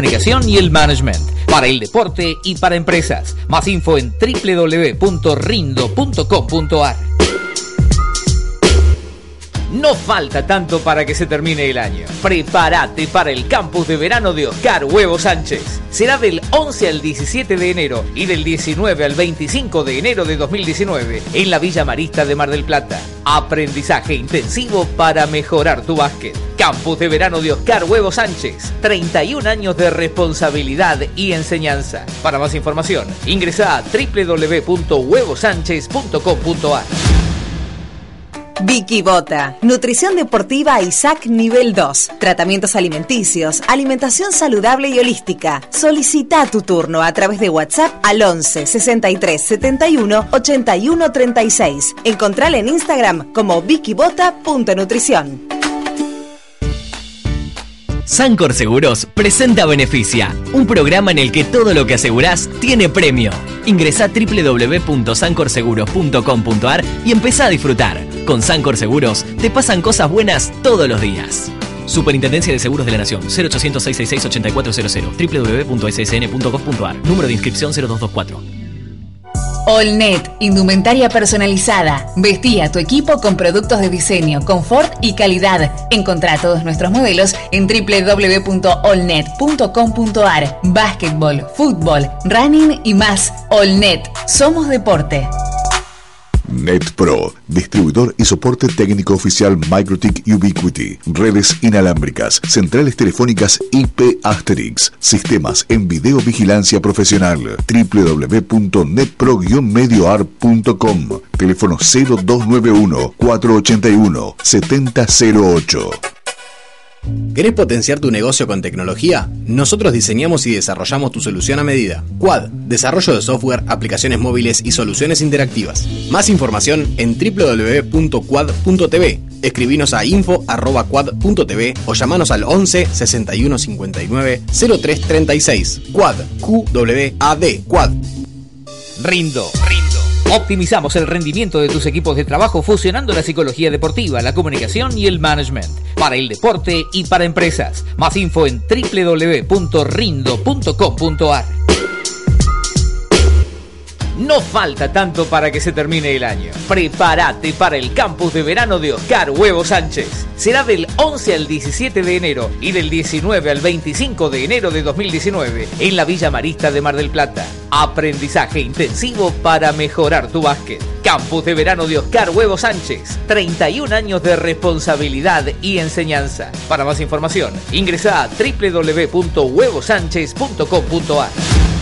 comunicación y el management, para el deporte y para empresas. Más info en www.rindo.com.ar. No falta tanto para que se termine el año. Prepárate para el campus de verano de Oscar Huevo Sánchez. Será del 11 al 17 de enero y del 19 al 25 de enero de 2019 en la Villa Marista de Mar del Plata. Aprendizaje intensivo para mejorar tu básquet. Campus de verano de Oscar Huevo Sánchez. 31 años de responsabilidad y enseñanza. Para más información, ingresa a www.huevosánchez.com.ar. Vicky Bota, Nutrición Deportiva Isaac Nivel 2, Tratamientos Alimenticios, Alimentación Saludable y Holística. Solicita tu turno a través de WhatsApp al 11 63 71 81 36. Encontrala en Instagram como vickybota.nutrición. Sancor Seguros presenta Beneficia, un programa en el que todo lo que asegurás tiene premio. Ingresa www.sancorseguros.com.ar y empezá a disfrutar. Con Sancor Seguros te pasan cosas buenas todos los días. Superintendencia de Seguros de la Nación, 0800 666 8400 www.ssn.gov.ar, número de inscripción 0224. Allnet, indumentaria personalizada. Vestí a tu equipo con productos de diseño, confort y calidad. Encontrá todos nuestros modelos en www.allnet.com.ar. Básquetbol, fútbol, running y más. Allnet, somos deporte. NetPro, distribuidor y soporte técnico oficial MikroTik Ubiquiti, redes inalámbricas, centrales telefónicas IP Asterix, sistemas en videovigilancia profesional, www.netpro-medioar.com, teléfono 0291 481 7008. ¿Querés potenciar tu negocio con tecnología? Nosotros diseñamos y desarrollamos tu solución a medida. Quad, desarrollo de software, aplicaciones móviles y soluciones interactivas. Más información en www.quad.tv. Escribinos a info.quad.tv o llamanos al 11 61 59 03 36. Quad, QWAD, Quad. Rindo, rindo. Optimizamos el rendimiento de tus equipos de trabajo fusionando la psicología deportiva, la comunicación y el management. Para el deporte y para empresas. Más info en www.rindo.com.ar. No falta tanto para que se termine el año. Prepárate para el campus de verano de Oscar Huevo Sánchez. Será del 11 al 17 de enero y del 19 al 25 de enero de 2019 en la Villa Marista de Mar del Plata. Aprendizaje intensivo para mejorar tu básquet. Campus de verano de Oscar Huevo Sánchez. 31 años de responsabilidad y enseñanza. Para más información, ingresa a www.huevosánchez.com.ar.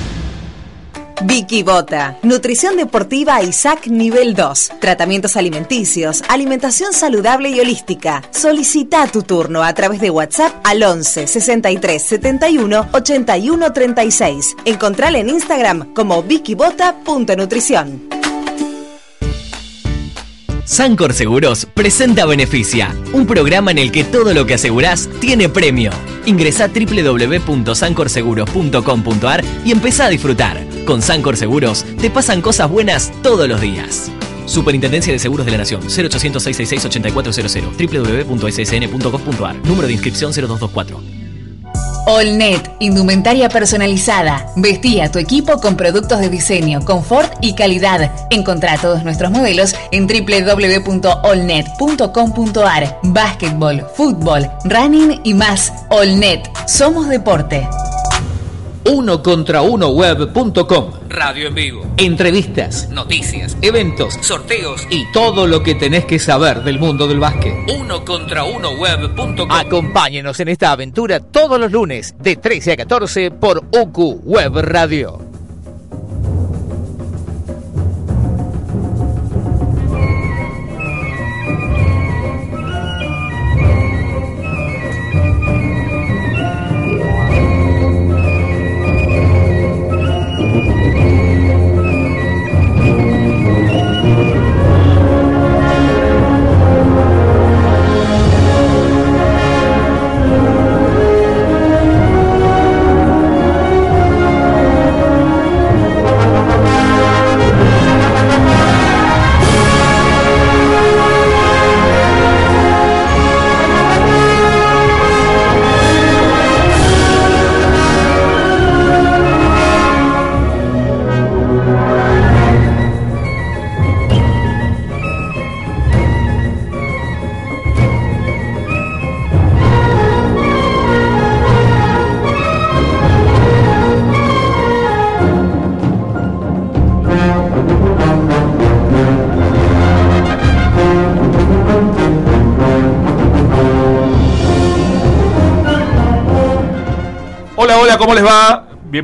Vicky Bota, Nutrición Deportiva Isaac Nivel 2, Tratamientos Alimenticios, Alimentación Saludable y Holística. Solicita tu turno a través de WhatsApp al 11 63 71 81 36. Encontrala en Instagram como vickybota.nutrición. Sancor Seguros presenta Beneficia, un programa en el que todo lo que asegurás tiene premio. Ingresa a www.sancorseguros.com.ar y empezá a disfrutar. Con Sancor Seguros te pasan cosas buenas todos los días. Superintendencia de Seguros de la Nación, 0800 666 8400 www.ssn.gov.ar, número de inscripción 0224. Allnet, indumentaria personalizada. Vestí a tu equipo con productos de diseño, confort y calidad. Encontrá todos nuestros modelos en www.allnet.com.ar. Básquetbol, fútbol, running y más. Allnet, somos deporte uno contra uno web.com. Radio en vivo. Entrevistas, noticias, eventos, sorteos y todo lo que tenés que saber del mundo del básquet. Uno contra uno web.com. Acompáñenos en esta aventura todos los lunes de 13 a 14 por UQ Web Radio.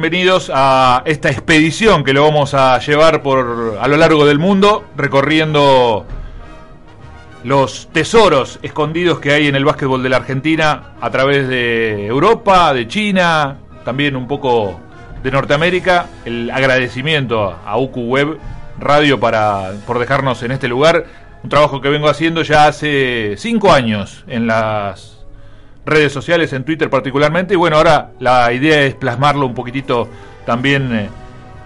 Bienvenidos a esta expedición que lo vamos a llevar por a lo largo del mundo, recorriendo los tesoros escondidos que hay en el básquetbol de la Argentina a través de Europa, de China, también un poco de Norteamérica. El agradecimiento a UQ Web Radio para, por dejarnos en este lugar. Un trabajo que vengo haciendo ya hace cinco años en las redes sociales, en Twitter particularmente. Y bueno, ahora la idea es plasmarlo un poquitito también eh,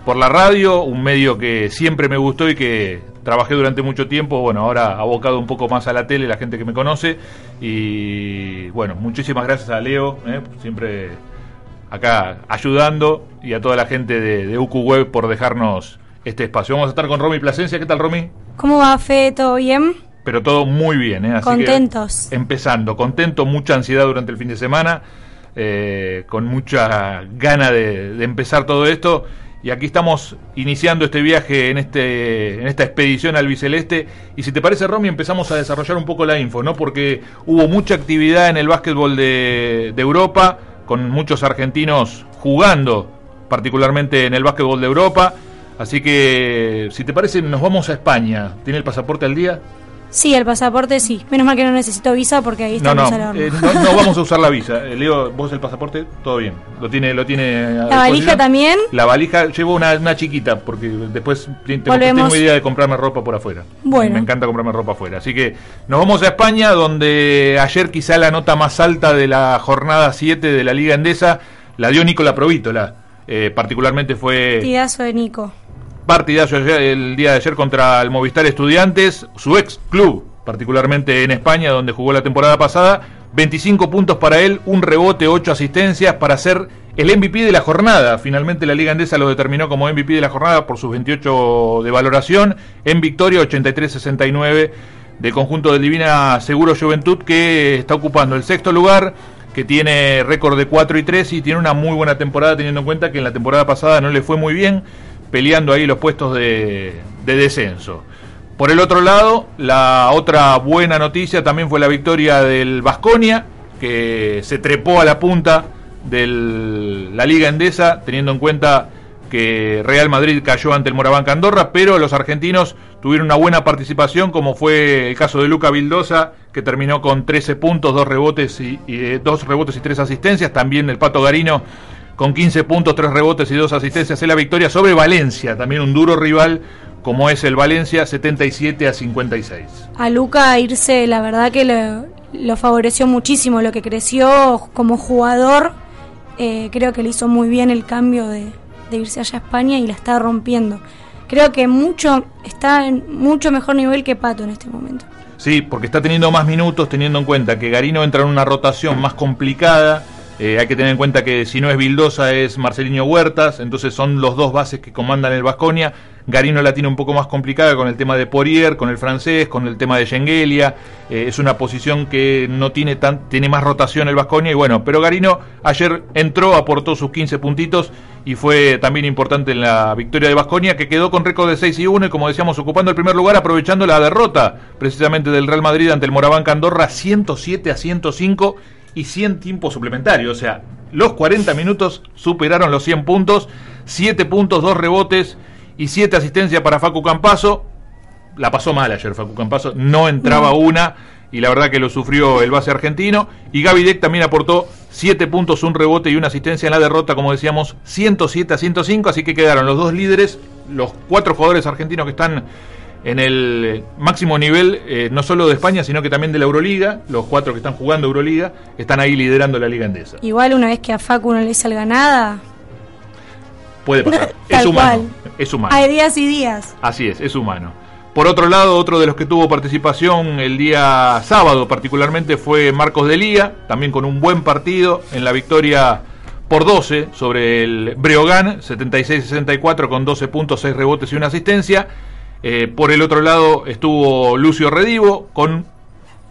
por la radio, un medio que siempre me gustó y que trabajé durante mucho tiempo, bueno, ahora abocado un poco más a la tele, la gente que me conoce. Y bueno, muchísimas gracias a Leo, eh, siempre acá ayudando, y a toda la gente de, de UQ Web por dejarnos este espacio. Vamos a estar con Romy Plasencia. ¿Qué tal, Romy? ¿Cómo va, Fe? ¿Todo bien? Pero todo muy bien, ¿eh? Así Contentos. Que, empezando, contento, mucha ansiedad durante el fin de semana, eh, con mucha gana de, de empezar todo esto y aquí estamos iniciando este viaje en, este, en esta expedición al Biceleste. Y si te parece, Romy, empezamos a desarrollar un poco la info, ¿no? Porque hubo mucha actividad en el básquetbol de, de Europa, con muchos argentinos jugando, particularmente en el básquetbol de Europa. Así que, si te parece, nos vamos a España. ¿Tiene el pasaporte al día? Sí, el pasaporte sí. Menos mal que no necesito visa porque ahí está no, no, eh, no, no, vamos a usar la visa. Eh, Leo, vos el pasaporte, todo bien. Lo tiene, lo tiene. ¿La valija también? La valija llevo una, una chiquita porque después tengo, tengo, idea de comprarme ropa por afuera. Bueno. Me encanta comprarme ropa afuera. Así que nos vamos a España, donde ayer quizá la nota más alta de la jornada 7 de la Liga Endesa la dio Nicola Provítola. Eh, particularmente fue. Tidazo de Nico partidazo el día de ayer contra el Movistar Estudiantes, su ex club, particularmente en España, donde jugó la temporada pasada. 25 puntos para él, un rebote, 8 asistencias para ser el MVP de la jornada. Finalmente la Liga Andesa lo determinó como MVP de la jornada por sus 28 de valoración. En victoria 83-69 del conjunto del Divina Seguro Juventud que está ocupando el sexto lugar que tiene récord de 4 y 3 y tiene una muy buena temporada teniendo en cuenta que en la temporada pasada no le fue muy bien peleando ahí los puestos de, de descenso. Por el otro lado, la otra buena noticia también fue la victoria del Vasconia, que se trepó a la punta de la Liga Endesa, teniendo en cuenta que Real Madrid cayó ante el Moraván Candorra, pero los argentinos tuvieron una buena participación, como fue el caso de Luca Vildosa, que terminó con 13 puntos, dos rebotes y, y eh, dos rebotes y tres asistencias. También el Pato Garino con 15 puntos, 3 rebotes y 2 asistencias en la victoria sobre Valencia, también un duro rival como es el Valencia, 77 a 56. A Luca irse, la verdad que lo, lo favoreció muchísimo, lo que creció como jugador, eh, creo que le hizo muy bien el cambio de, de, irse allá a España y la está rompiendo. Creo que mucho está en mucho mejor nivel que Pato en este momento. Sí, porque está teniendo más minutos, teniendo en cuenta que Garino entra en una rotación más complicada eh, hay que tener en cuenta que si no es Vildosa es Marcelinho Huertas, entonces son los dos bases que comandan el Vasconia. Garino la tiene un poco más complicada con el tema de Poirier, con el francés, con el tema de Schengelia. Eh, es una posición que no tiene tan, tiene más rotación el Vasconia y bueno, pero Garino ayer entró, aportó sus 15 puntitos y fue también importante en la victoria de Vasconia que quedó con récord de 6 y 1 y como decíamos ocupando el primer lugar aprovechando la derrota precisamente del Real Madrid ante el Moraván Candorra 107 a 105 y 100 tiempos suplementarios. O sea, los 40 minutos superaron los 100 puntos, 7 puntos, 2 rebotes y 7 asistencias para Facu Campazo. La pasó mal ayer Facu Campazo, no entraba no. una y la verdad que lo sufrió el base argentino. Y Gaby Deck también aportó 7 puntos, un rebote y una asistencia en la derrota, como decíamos, 107 a 105. Así que quedaron los dos líderes, los cuatro jugadores argentinos que están en el máximo nivel, eh, no solo de España, sino que también de la Euroliga. Los cuatro que están jugando Euroliga están ahí liderando la Liga Endesa. Igual una vez que a Facu no le salga nada. Puede pasar. es humano. Es humano. Hay días y días. Así es, es humano. Por otro lado, otro de los que tuvo participación el día sábado particularmente fue Marcos Delía, también con un buen partido en la victoria por 12 sobre el Breogán, 76-64 con 12 puntos, 6 rebotes y una asistencia. Eh, por el otro lado estuvo Lucio Redivo con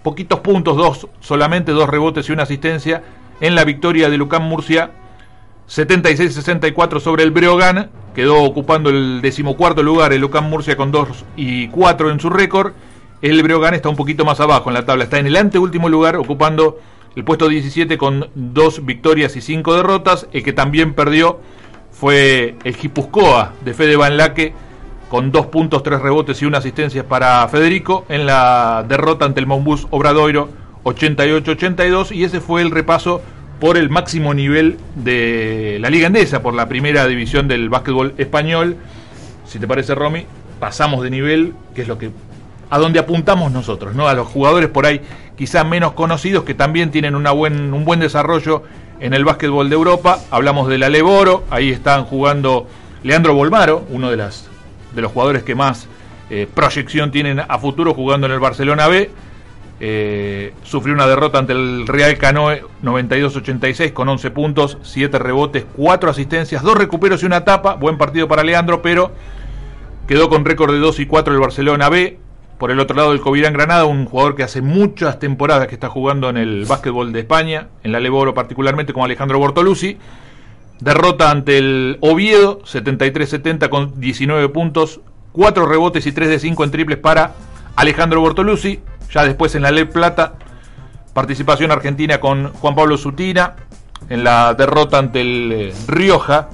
poquitos puntos, dos, solamente dos rebotes y una asistencia en la victoria de Lucán Murcia 76-64 sobre el Breogán. Quedó ocupando el decimocuarto lugar el Lucán Murcia con 2 y 4 en su récord. El Breogán está un poquito más abajo en la tabla, está en el anteúltimo lugar ocupando el puesto 17 con dos victorias y cinco derrotas. El que también perdió fue el Gipuzkoa de Fede Van Laque con dos puntos, tres rebotes y una asistencia para Federico en la derrota ante el Monbus Obradoiro 88-82 y ese fue el repaso por el máximo nivel de la Liga Endesa, por la primera división del básquetbol español. Si te parece, Romy, pasamos de nivel, que es lo que a donde apuntamos nosotros, ¿no? A los jugadores por ahí quizá menos conocidos que también tienen una buen, un buen desarrollo en el básquetbol de Europa. Hablamos de la Leboro, ahí están jugando Leandro Bolmaro, uno de, las, de los jugadores que más eh, proyección tienen a futuro jugando en el Barcelona B. Eh, sufrió una derrota ante el Real Canoe 92-86 con 11 puntos, 7 rebotes, 4 asistencias, 2 recuperos y una tapa. Buen partido para Leandro, pero quedó con récord de 2 y 4 el Barcelona B. Por el otro lado, el Covirán Granada, un jugador que hace muchas temporadas que está jugando en el básquetbol de España, en la Leboro particularmente, como Alejandro Bortolucci. Derrota ante el Oviedo, 73-70 con 19 puntos, 4 rebotes y 3 de 5 en triples para Alejandro Bortolucci. Ya después en la Le Plata, participación argentina con Juan Pablo Sutina. En la derrota ante el eh, Rioja,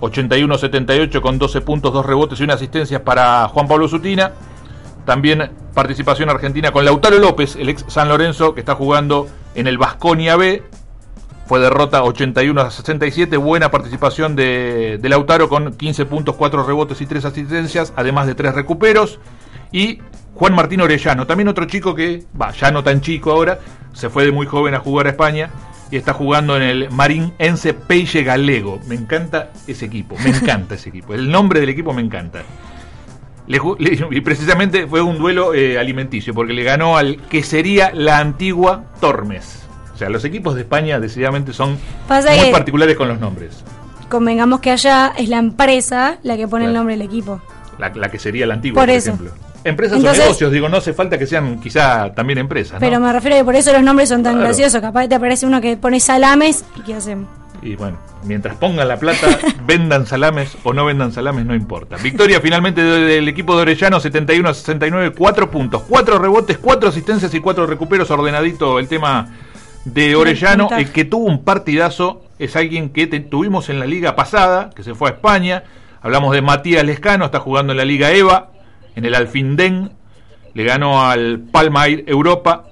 81-78 con 12 puntos, 2 rebotes y una asistencia para Juan Pablo Sutina. También participación argentina con Lautaro López, el ex San Lorenzo, que está jugando en el Vasconia B. Fue derrota 81 a 67. Buena participación de, Lautaro con 15 puntos, 4 rebotes y 3 asistencias, además de 3 recuperos. Y Juan Martín Orellano, también otro chico que, va, ya no tan chico ahora, se fue de muy joven a jugar a España y está jugando en el Marín Ense Galego. Me encanta ese equipo, me encanta ese equipo. El nombre del equipo me encanta y precisamente fue un duelo eh, alimenticio, porque le ganó al que sería la antigua Tormes. O sea, los equipos de España decididamente son muy particulares con los nombres. Convengamos que allá es la empresa la que pone el nombre del equipo. La, que sería la antigua, por, ejemplo. Empresas o negocios, digo, no hace falta que sean quizá también empresas. Pero me refiero a que por eso los nombres son tan graciosos. Capaz te aparece uno que pone salames y ¿qué hacemos? Y bueno, mientras pongan la plata, vendan salames o no vendan salames, no importa. Victoria finalmente del equipo de Orellano, 71 a 69, 4 puntos, 4 rebotes, 4 asistencias y 4 recuperos. Ordenadito el tema de Orellano. El que tuvo un partidazo es alguien que tuvimos en la liga pasada, que se fue a España. Hablamos de Matías Lescano, está jugando en la Liga EVA, en el Alfindén. Le ganó al Palmair Europa,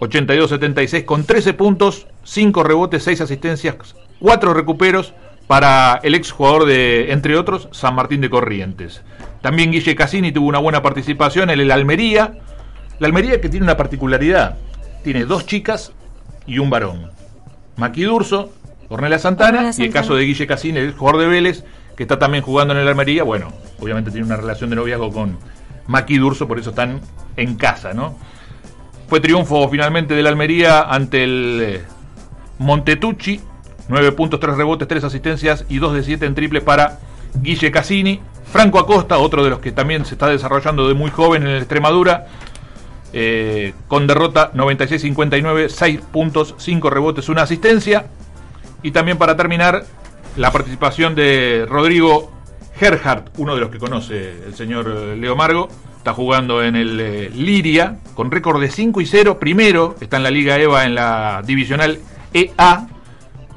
82-76 con 13 puntos, 5 rebotes, 6 asistencias, cuatro recuperos para el ex jugador de, entre otros, San Martín de Corrientes. También Guille Cassini tuvo una buena participación en el Almería. La Almería que tiene una particularidad, tiene dos chicas y un varón. Maki Durso, Cornelia Santana, y el caso de Guille Cassini, el jugador de Vélez, que está también jugando en el Almería. Bueno, obviamente tiene una relación de noviazgo con Maki Durso, por eso están en casa, ¿no? Fue triunfo finalmente del Almería ante el eh, Montetucci 9 puntos, 3 rebotes, 3 asistencias y 2 de 7 en triple para Guille Cassini. Franco Acosta, otro de los que también se está desarrollando de muy joven en el Extremadura, eh, con derrota 96-59, 6 puntos, 5 rebotes, 1 asistencia. Y también para terminar, la participación de Rodrigo Gerhardt, uno de los que conoce el señor Leo Margo, está jugando en el eh, Liria con récord de 5 y 0, primero. Está en la Liga EVA en la divisional EA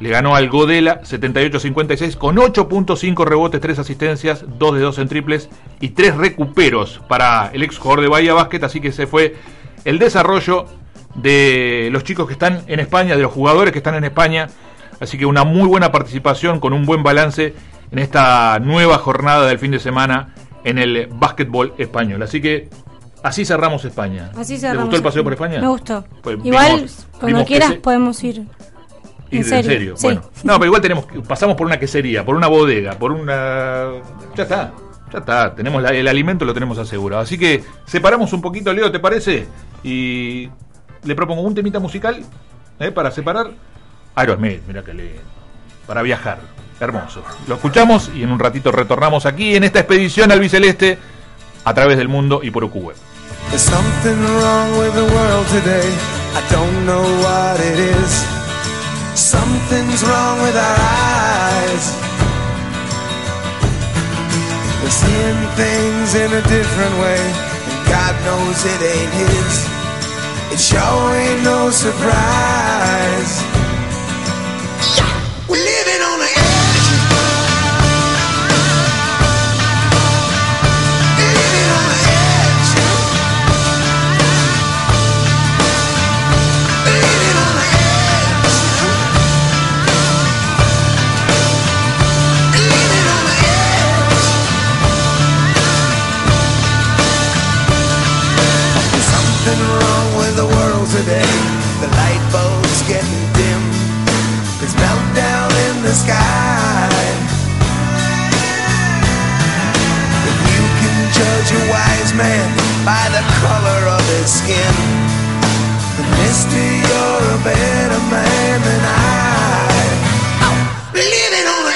le ganó al Godela 78-56 con 8.5 rebotes, 3 asistencias, 2 de 2 en triples y 3 recuperos para el ex jugador de Bahía Basket. Así que se fue el desarrollo de los chicos que están en España, de los jugadores que están en España. Así que una muy buena participación con un buen balance en esta nueva jornada del fin de semana en el básquetbol español. Así que así cerramos España. Así cerramos. ¿Te gustó el paseo por España? Me gustó. Pues Igual, cuando quieras podemos ir. ¿En serio? Bueno. No, pero igual tenemos pasamos por una quesería, por una bodega, por una. Ya está. Ya está, tenemos el alimento lo tenemos asegurado. Así que separamos un poquito, Leo, ¿te parece? Y le propongo un temita musical ¿eh? para separar. Aerosmith, mira que le. Para viajar. Hermoso. Lo escuchamos y en un ratito retornamos aquí en esta expedición al Biceleste a través del mundo y por UQ Something's wrong with our eyes. We're seeing things in a different way, and God knows it ain't His. It sure ain't no surprise. the sky. But you can judge a wise man by the color of his skin. And mister, you're a better man than I. Oh, living on the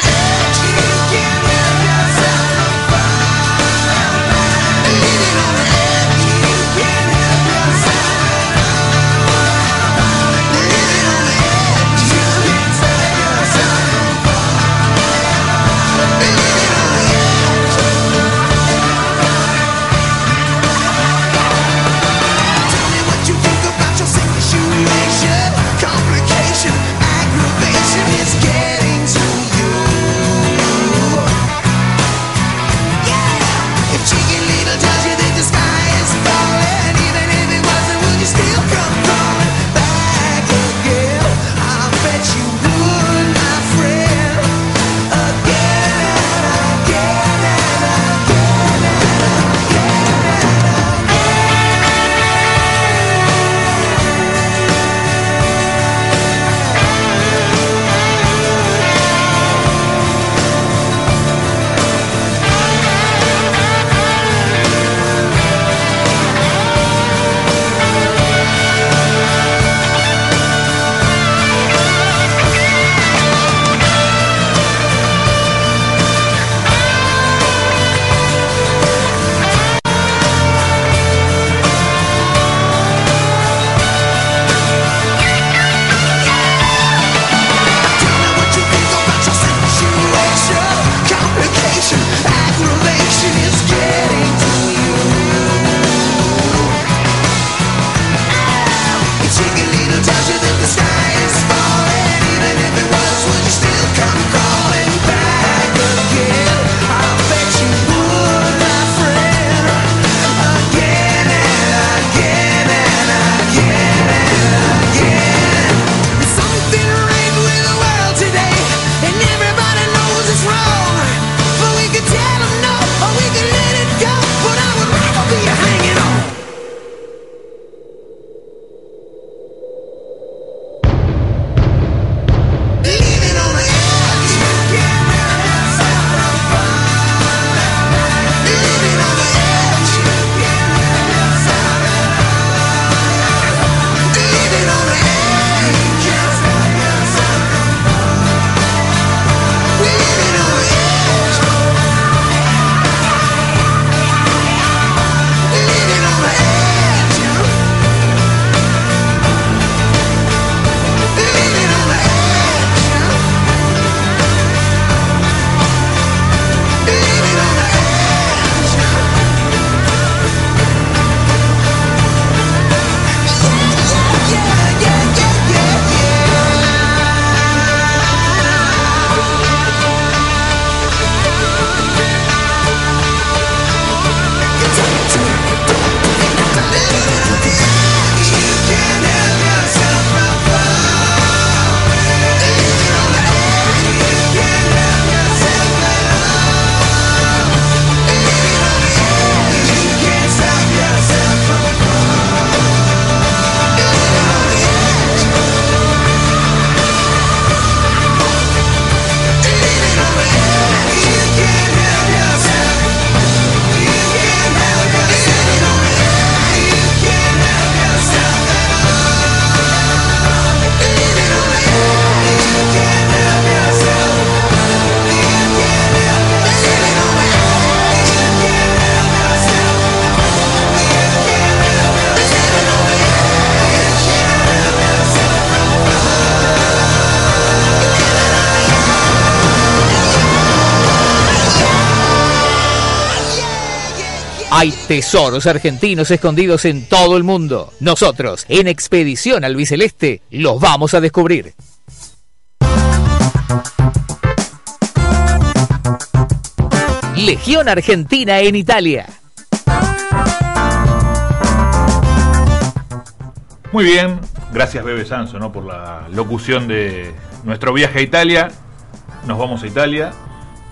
tesoros argentinos escondidos en todo el mundo. Nosotros, en Expedición Albiceleste, los vamos a descubrir. Legión Argentina en Italia. Muy bien, gracias Bebe Sanso por la locución de nuestro viaje a Italia. Nos vamos a Italia,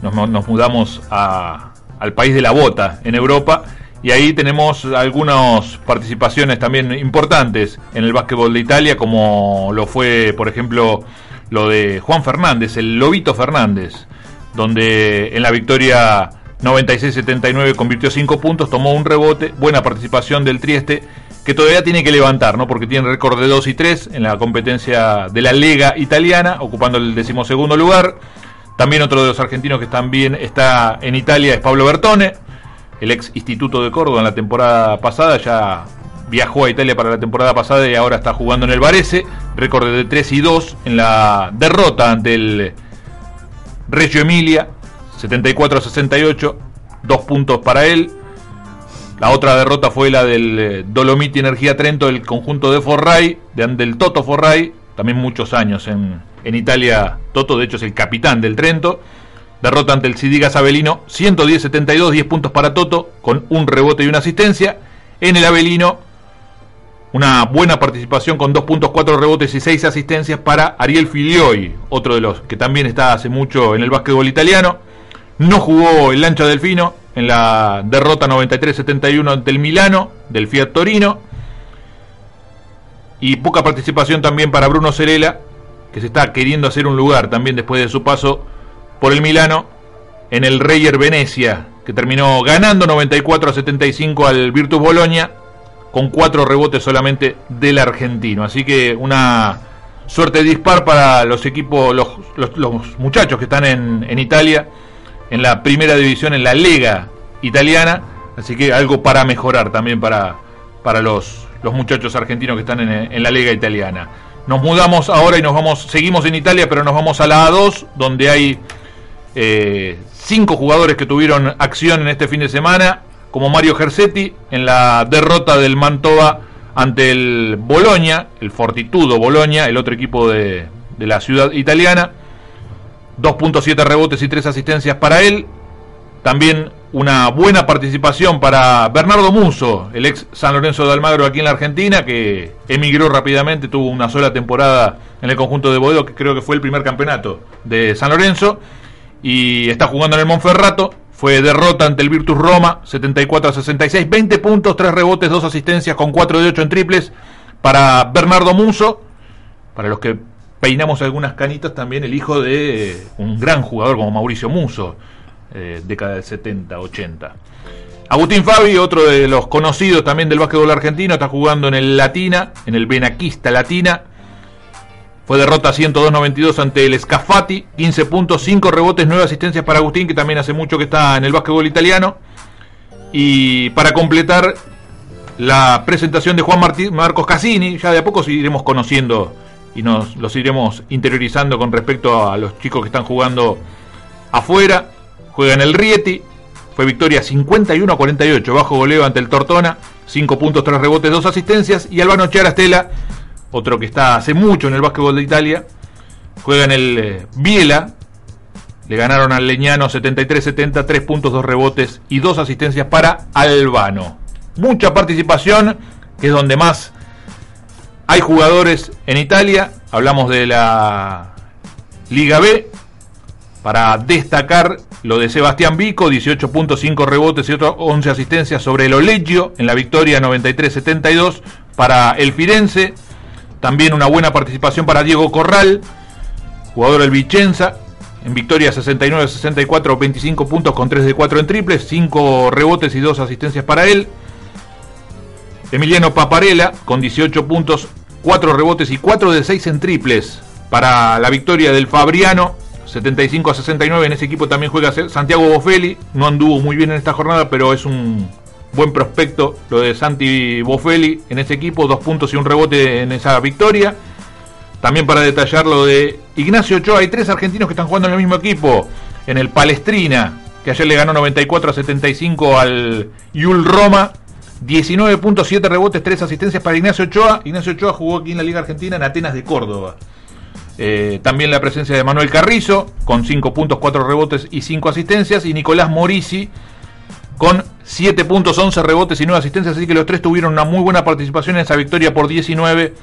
nos, nos mudamos a, al país de la bota en Europa y ahí tenemos algunas participaciones también importantes en el básquetbol de Italia, como lo fue, por ejemplo, lo de Juan Fernández, el Lobito Fernández, donde en la victoria 96-79 convirtió 5 puntos, tomó un rebote, buena participación del Trieste, que todavía tiene que levantar, ¿no? porque tiene récord de 2 y 3 en la competencia de la Lega Italiana, ocupando el decimosegundo lugar. También otro de los argentinos que también está en Italia es Pablo Bertone, el ex Instituto de Córdoba en la temporada pasada, ya viajó a Italia para la temporada pasada y ahora está jugando en el Varese, récord de 3 y 2 en la derrota ante el Reggio Emilia, 74-68, dos puntos para él. La otra derrota fue la del eh, Dolomiti Energía Trento, del conjunto de Forray, del Toto Forray, también muchos años en, en Italia. Toto, de hecho, es el capitán del Trento. Derrota ante el Sidiga Sabelino, 110-72, 10 puntos para Toto, con un rebote y una asistencia. En el Avelino, una buena participación con 2 puntos, 4 rebotes y 6 asistencias para Ariel Filioi, otro de los que también está hace mucho en el básquetbol italiano. No jugó el Lancha Delfino en la derrota 93-71 ante el Milano del Fiat Torino. Y poca participación también para Bruno Cerela, que se está queriendo hacer un lugar también después de su paso por el Milano en el Reyer Venecia, que terminó ganando 94 a 75 al Virtus Bologna con cuatro rebotes solamente del argentino. Así que una suerte dispar para los equipos, los, los, muchachos que están en, en, Italia, en la primera división, en la Lega italiana. Así que algo para mejorar también para, para los, los muchachos argentinos que están en, en la Lega italiana. Nos mudamos ahora y nos vamos, seguimos en Italia, pero nos vamos a la A2, donde hay eh, cinco jugadores que tuvieron acción en este fin de semana, como Mario Gersetti en la derrota del Mantova ante el Boloña, el Fortitudo Boloña, el otro equipo de, la ciudad italiana. 2.7 rebotes y 3 asistencias para él. También una buena participación para Bernardo Muso, el ex San Lorenzo de Almagro aquí en la Argentina, que emigró rápidamente, tuvo una sola temporada en el conjunto de Boedo, que creo que fue el primer campeonato de San Lorenzo y está jugando en el Monferrato. Fue derrota ante el Virtus Roma, 74 a 66, 20 puntos, 3 rebotes, 2 asistencias con 4 de 8 en triples para Bernardo Muso. Para los que peinamos algunas canitas, también el hijo de un gran jugador como Mauricio Muso, eh, década del 70, 80. Agustín Fabi, otro de los conocidos también del básquetbol argentino, está jugando en el Latina, en el Benaquista Latina. Fue derrota 102-92 ante el Scafati, 15 puntos, 5 rebotes, 9 asistencias para Agustín, que también hace mucho que está en el básquetbol italiano. Y para completar la presentación de Juan Marcos Cassini, ya de a poco iremos conociendo y nos los iremos interiorizando con respecto a los chicos que están jugando afuera. Juega en el Rieti, fue victoria 51 48, bajo goleo ante el Tortona, 5 puntos, 3 rebotes, 2 asistencias. Y Albano Chiarastela otro que está hace mucho en el básquetbol de Italia, juega en el eh, Biela, le ganaron al Leñano 73-70, 3 puntos, 2 rebotes y 2 asistencias para Albano. Mucha participación, que es donde más hay jugadores en Italia. Hablamos de la Liga B. Para destacar lo de Sebastián Vico, 18.5 rebotes y 11 asistencias sobre el Oleggio en la victoria 93-72 para el Firenze. También una buena participación para Diego Corral, jugador del Vicenza, en victoria 69-64, 25 puntos con 3 de 4 en triples, 5 rebotes y 2 asistencias para él. Emiliano Paparella con 18 puntos, 4 rebotes y 4 de 6 en triples para la victoria del Fabriano. 75 a 69 en ese equipo también juega Santiago Bofelli. No anduvo muy bien en esta jornada, pero es un buen prospecto lo de Santi Bofelli en ese equipo, dos puntos y un rebote en esa victoria. También para detallar lo de Ignacio Ochoa, hay tres argentinos que están jugando en el mismo equipo, en el Palestrina, que ayer le ganó 94 a 75 al Yul Roma. 19.7 rebotes, 3 asistencias para Ignacio Ochoa. Ignacio Ochoa jugó aquí en la Liga Argentina en Atenas de Córdoba. Eh, también la presencia de Manuel Carrizo, con 5 puntos, 4 rebotes y 5 asistencias. Y Nicolás Morisi, con 7 puntos, 11 rebotes y 9 asistencias. Así que los tres tuvieron una muy buena participación en esa victoria por 19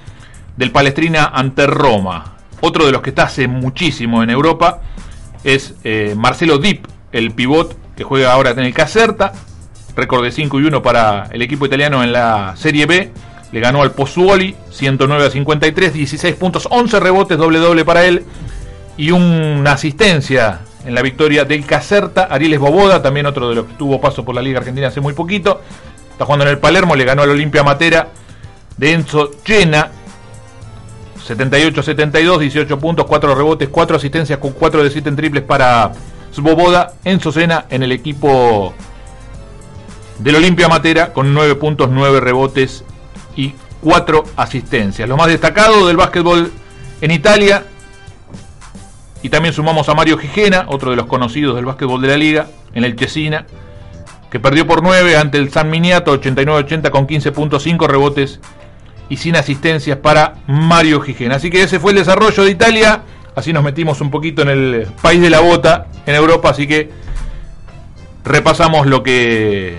del Palestrina ante Roma. Otro de los que está hace muchísimo en Europa es eh, Marcelo Dip, el pivot que juega ahora en el Caserta. Récord de 5 y 1 para el equipo italiano en la Serie B. Le ganó al Pozzuoli 109 a 53, 16 puntos, 11 rebotes, doble doble para él. Y una asistencia en la victoria del Caserta. Arieles Boboda, también otro de los que tuvo paso por la Liga Argentina hace muy poquito. Está jugando en el Palermo, le ganó al Olimpia Matera de Enzo Chena. 78-72, 18 puntos, 4 rebotes, 4 asistencias con 4 de 7 en triples para Svoboda. Enzo Sena en el equipo del Olimpia Matera con 9 puntos, 9 rebotes y 4 asistencias. Lo más destacado del básquetbol en Italia. Y también sumamos a Mario Gijena, otro de los conocidos del básquetbol de la liga, en el Chesina, que perdió por 9 ante el San Miniato 89-80 con 15.5 rebotes y sin asistencias para Mario Gijena. Así que ese fue el desarrollo de Italia. Así nos metimos un poquito en el país de la bota en Europa. Así que repasamos lo que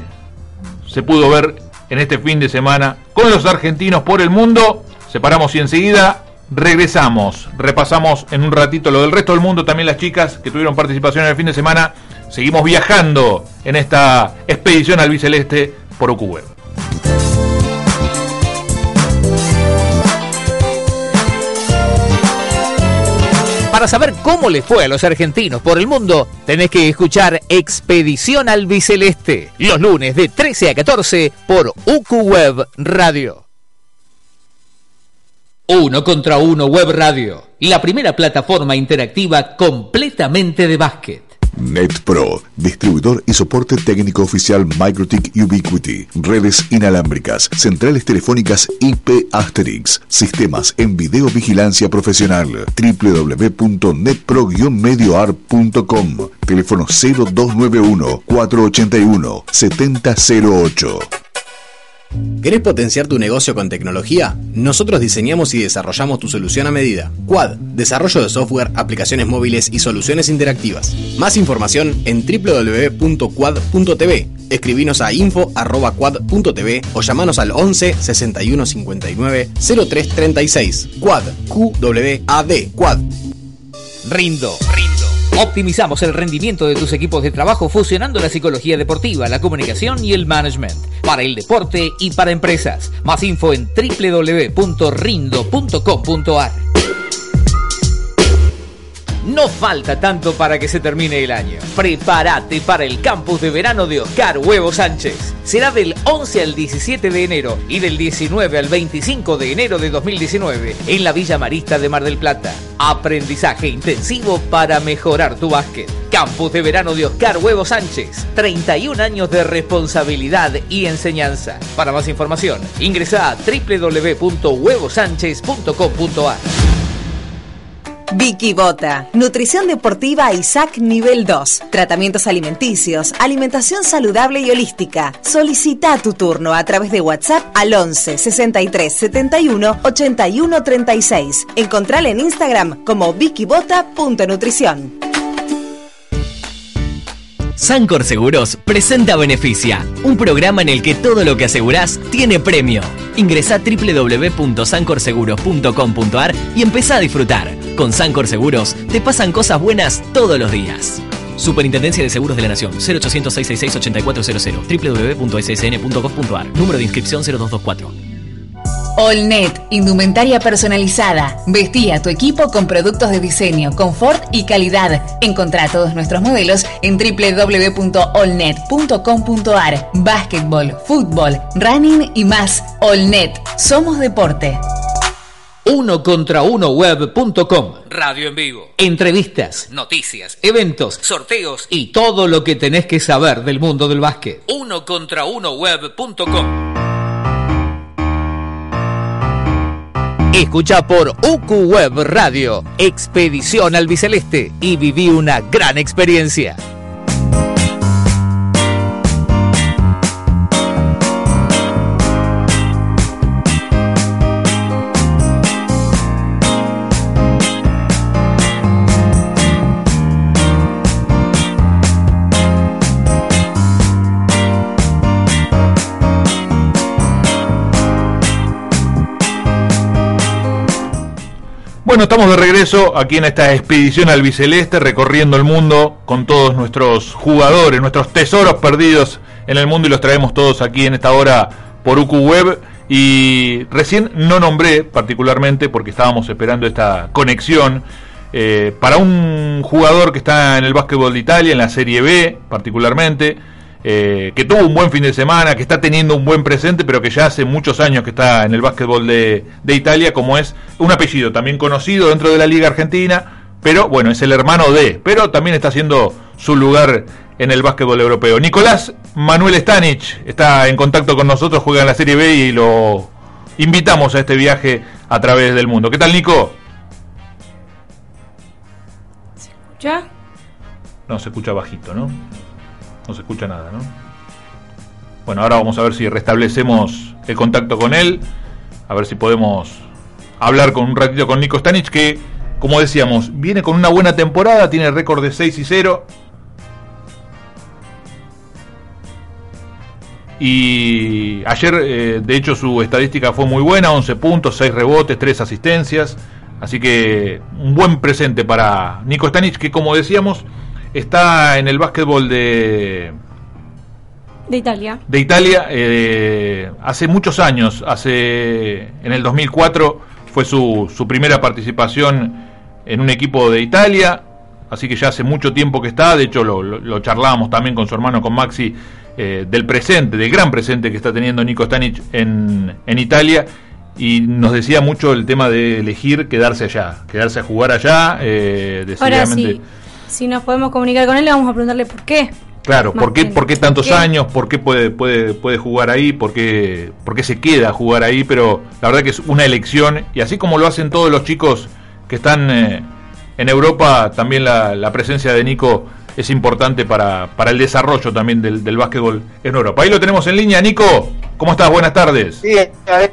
se pudo ver en este fin de semana con los argentinos por el mundo. Separamos y enseguida regresamos. Repasamos en un ratito lo del resto del mundo, también las chicas que tuvieron participación en el fin de semana. Seguimos viajando en esta expedición al biceleste por OcuWeb. Para saber cómo le fue a los argentinos por el mundo, tenés que escuchar Expedición al Biceleste, los lunes de 13 a 14 por UQ Radio. Uno contra uno Web Radio, la primera plataforma interactiva completamente de básquet. NetPro, distribuidor y soporte técnico oficial Microtik Ubiquity, redes inalámbricas, centrales telefónicas IP Asterix, sistemas en videovigilancia profesional, www.netpro-medioar.com, teléfono 0291 481 7008. ¿Querés potenciar tu negocio con tecnología? Nosotros diseñamos y desarrollamos tu solución a medida. Quad, desarrollo de software, aplicaciones móviles y soluciones interactivas. Más información en www.quad.tv. Escribinos a info.quad.tv o llamanos al 11 61 59 03 36. Quad, QWAD, Quad. Rindo. Rindo. Optimizamos el rendimiento de tus equipos de trabajo fusionando la psicología deportiva, la comunicación y el management para el deporte y para empresas. Más info en www.rindo.com.ar. No falta tanto para que se termine el año. Prepárate para el campus de verano de Oscar Huevo Sánchez. Será del 11 al 17 de enero y del 19 al 25 de enero de 2019 en la Villa Marista de Mar del Plata. Aprendizaje intensivo para mejorar tu básquet. Campus de verano de Oscar Huevo Sánchez. 31 años de responsabilidad y enseñanza. Para más información, ingresa a www.huevosánchez.com.ar. Vicky Bota, Nutrición Deportiva Isaac Nivel 2, Tratamientos Alimenticios, Alimentación Saludable y Holística. Solicita tu turno a través de WhatsApp al 11 63 71 81 36. Encontrala en Instagram como vickybota.nutrición. Sancor Seguros presenta Beneficia, un programa en el que todo lo que asegurás tiene premio. Ingresa a www.sancorseguros.com.ar y empezá a disfrutar. Con Sancor Seguros te pasan cosas buenas todos los días. Superintendencia de Seguros de la Nación, 0800 666 8400 www.ssn.gov.ar, número de inscripción 0224. Allnet, indumentaria personalizada. Vestí a tu equipo con productos de diseño, confort y calidad. Encontrá todos nuestros modelos en www.allnet.com.ar. Básquetbol, fútbol, running y más. Allnet, somos deporte. Uno contra uno web.com. Radio en vivo. Entrevistas, noticias, eventos, sorteos y todo lo que tenés que saber del mundo del básquet. Uno contra uno web.com. Escucha por UQ Web Radio, Expedición al Biceleste y viví una gran experiencia. Bueno, estamos de regreso aquí en esta expedición al Biceleste, recorriendo el mundo con todos nuestros jugadores, nuestros tesoros perdidos en el mundo y los traemos todos aquí en esta hora por UQ Web. Y recién no nombré particularmente porque estábamos esperando esta conexión eh, para un jugador que está en el básquetbol de Italia, en la Serie B particularmente, eh, que tuvo un buen fin de semana, que está teniendo un buen presente, pero que ya hace muchos años que está en el básquetbol de, de Italia, como es un apellido también conocido dentro de la Liga Argentina, pero bueno, es el hermano de, pero también está haciendo su lugar en el básquetbol europeo. Nicolás Manuel Stanich está en contacto con nosotros, juega en la Serie B y lo invitamos a este viaje a través del mundo. ¿Qué tal, Nico? ¿Se escucha? No, se escucha bajito, ¿no? No se escucha nada, ¿no? Bueno, ahora vamos a ver si restablecemos el contacto con él. A ver si podemos hablar con un ratito con Nico Stanich, que, como decíamos, viene con una buena temporada, tiene récord de 6 y 0. Y ayer, eh, de hecho, su estadística fue muy buena, 11 puntos, 6 rebotes, 3 asistencias. Así que un buen presente para Nico Stanic, que como decíamos, está en el básquetbol de, De Italia. de Italia eh, hace muchos años, hace en el 2004 fue su, su primera participación en un equipo de Italia, así que ya hace mucho tiempo que está, de hecho lo, lo- lo charlábamos también con su hermano, con Maxi, eh, del presente, del gran presente que está teniendo Nico Stanic en, en Italia. Y nos decía mucho el tema de elegir quedarse allá, quedarse a jugar allá, eh, Ahora decididamente. sí, si nos podemos comunicar con él, le vamos a preguntarle por qué. Claro, ¿por qué, por qué tantos años? ¿Por qué puede, puede, puede jugar ahí? ¿Por qué, por qué se queda a jugar ahí? Pero la verdad que es una elección y así como lo hacen todos los chicos que están eh, en Europa, también la, la presencia de Nico es importante para, para el desarrollo también del, del básquetbol en Europa. Ahí lo tenemos en línea, Nico. ¿Cómo estás? Buenas tardes. Sí, acá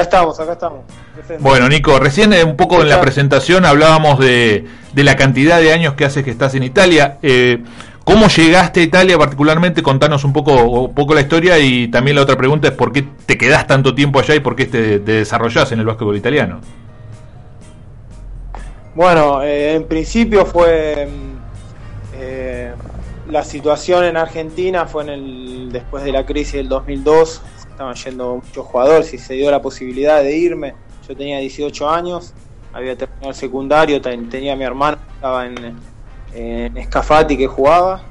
estamos, acá estamos. Bueno, Nico, recién eh, un poco en la presentación hablábamos de, de la cantidad de años que haces que estás en Italia. Eh, ¿Cómo llegaste a Italia particularmente? Contanos un poco, un poco la historia y también la otra pregunta es por qué te quedás tanto tiempo allá y por qué te, te desarrollás en el básquetbol italiano. Bueno, eh, en principio fue mm, eh, la situación en Argentina fue en el después de la crisis del 2002, estaban yendo muchos jugadores y se dio la posibilidad de irme. Yo tenía 18 años, había terminado el secundario, ten- tenía a mi hermano estaba en, en Scafati que jugaba,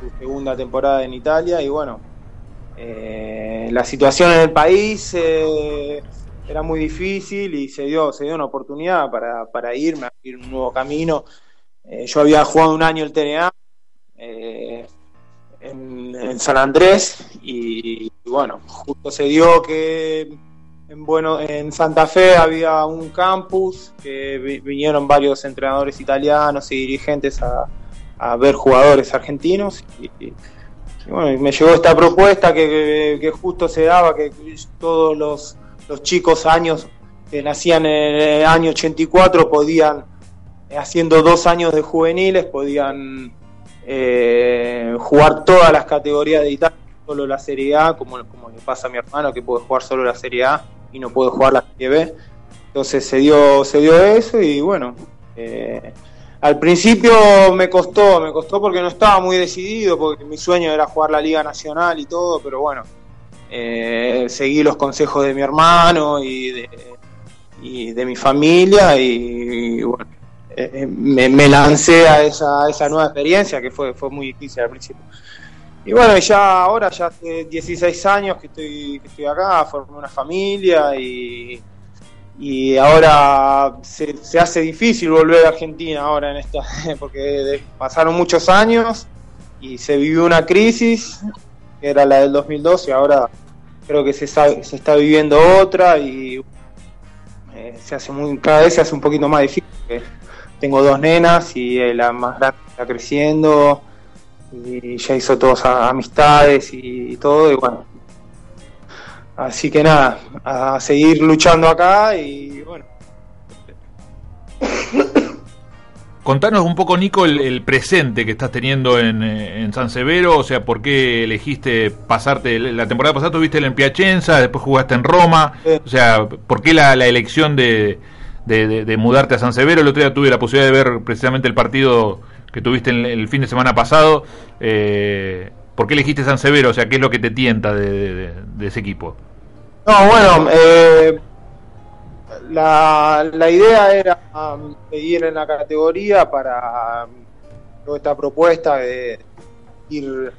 su segunda temporada en Italia y bueno, eh, la situación en el país eh, era muy difícil y se dio, se dio una oportunidad para, para irme, abrir un nuevo camino. Eh, yo había jugado un año el TNA en, San Andrés y bueno, justo se dio que en, bueno, en Santa Fe había un campus que vi- vinieron varios entrenadores italianos y dirigentes a, ver jugadores argentinos y, y- y bueno, me llegó esta propuesta que justo se daba, que todos los, los chicos años que nacían en el año 84 podían, eh, haciendo dos años de juveniles, podían eh, jugar todas las categorías de Italia, solo la Serie A, como, como le pasa a mi hermano que puede jugar solo la Serie A y no puede jugar la Serie B. Entonces se dio, se dio eso y bueno, eh, al principio me costó, me costó porque no estaba muy decidido, porque mi sueño era jugar la Liga Nacional y todo, pero bueno, eh, seguí los consejos de mi hermano y de, y de mi familia y, bueno, eh, eh, me, me lancé a esa, a esa nueva experiencia que fue, fue muy difícil al principio. Y bueno, ya ahora, ya hace 16 años que estoy, que estoy acá, formé una familia y, y ahora se, hace difícil volver a Argentina ahora en esta, porque pasaron muchos años y se vivió una crisis, que era la del 2012, y ahora creo que se se está viviendo otra y eh, se hace muy, cada vez se hace un poquito más difícil. Tengo dos nenas y eh, la más grande está creciendo y ya hizo todas a- amistades y, y todo y bueno. Así que nada, a seguir luchando acá y bueno. Contanos un poco, Nico, el, el presente que estás teniendo en, eh, en San Severo, o sea, ¿por qué elegiste pasarte? La temporada pasada tuviste en Piacenza, después jugaste en Roma, o sea, ¿por qué la, la elección de, de, de- de mudarte a San Severo. El otro día tuve la posibilidad de ver precisamente el partido que tuviste el, el fin de semana pasado. Eh, ¿Por qué elegiste San Severo? O sea, ¿qué es lo que te tienta de, ese equipo? No, bueno, eh, la, la idea era um, seguir en la categoría para um, esta propuesta de ir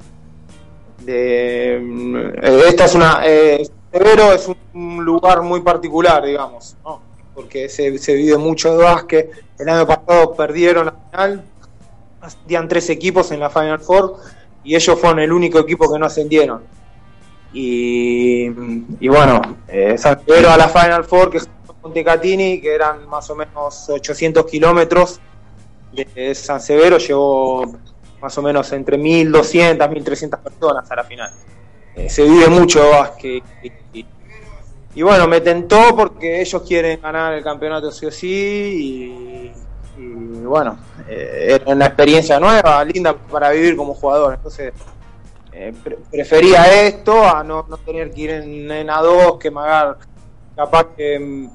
de um, esta es una eh, Severo es un lugar muy particular digamos ¿no? porque se, se vive mucho de básquet el año pasado perdieron la final ascendían tres equipos en la Final Four y ellos fueron el único equipo que no ascendieron y, bueno, eh, Severo a la Final Four, que jugó con Tecatini, que eran más o menos 800 kilómetros de San Severo, llevó más o menos entre 1.200, 1.300 personas a la final. Eh, se vive mucho básquet. Y- y bueno, me tentó porque ellos quieren ganar el campeonato sí o sí. Bueno, eh, era una experiencia nueva, linda para vivir como jugador. Entonces, eh, pre- prefería esto a no, no tener que ir en, en A2, que me haga capaz que,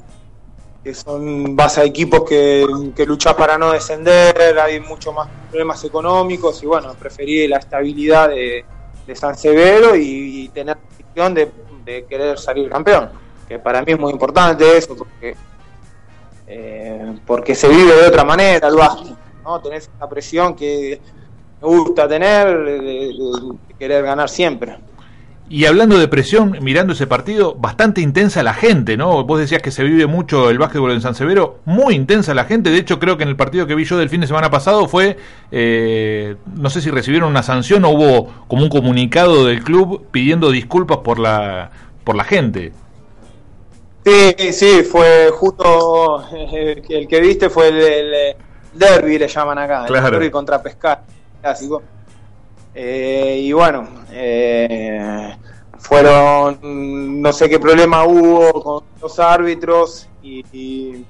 son vas a equipos que, que luchas para no descender, hay mucho más problemas económicos y bueno, preferí la estabilidad de, de San Severo y, tener la de, de querer salir campeón, que para mí es muy importante eso, porque eh, porque se vive de otra manera el básquet, ¿no? Tenés esa presión que me gusta tener querer ganar siempre. Y hablando de presión, mirando ese partido, bastante intensa la gente, ¿no? Vos decías que se vive mucho el básquetbol en San Severo, muy intensa la gente. De hecho, creo que en el partido que vi yo del fin de semana pasado fue, eh, no sé si recibieron una sanción o hubo como un comunicado del club pidiendo disculpas por la, por la gente. Sí, sí, fue justo eh, el que viste fue el, el derby, le llaman acá, Claro. el derby contra Pescar, clásico. Eh, y bueno, eh, fueron, no sé qué problema hubo con los árbitros y, y,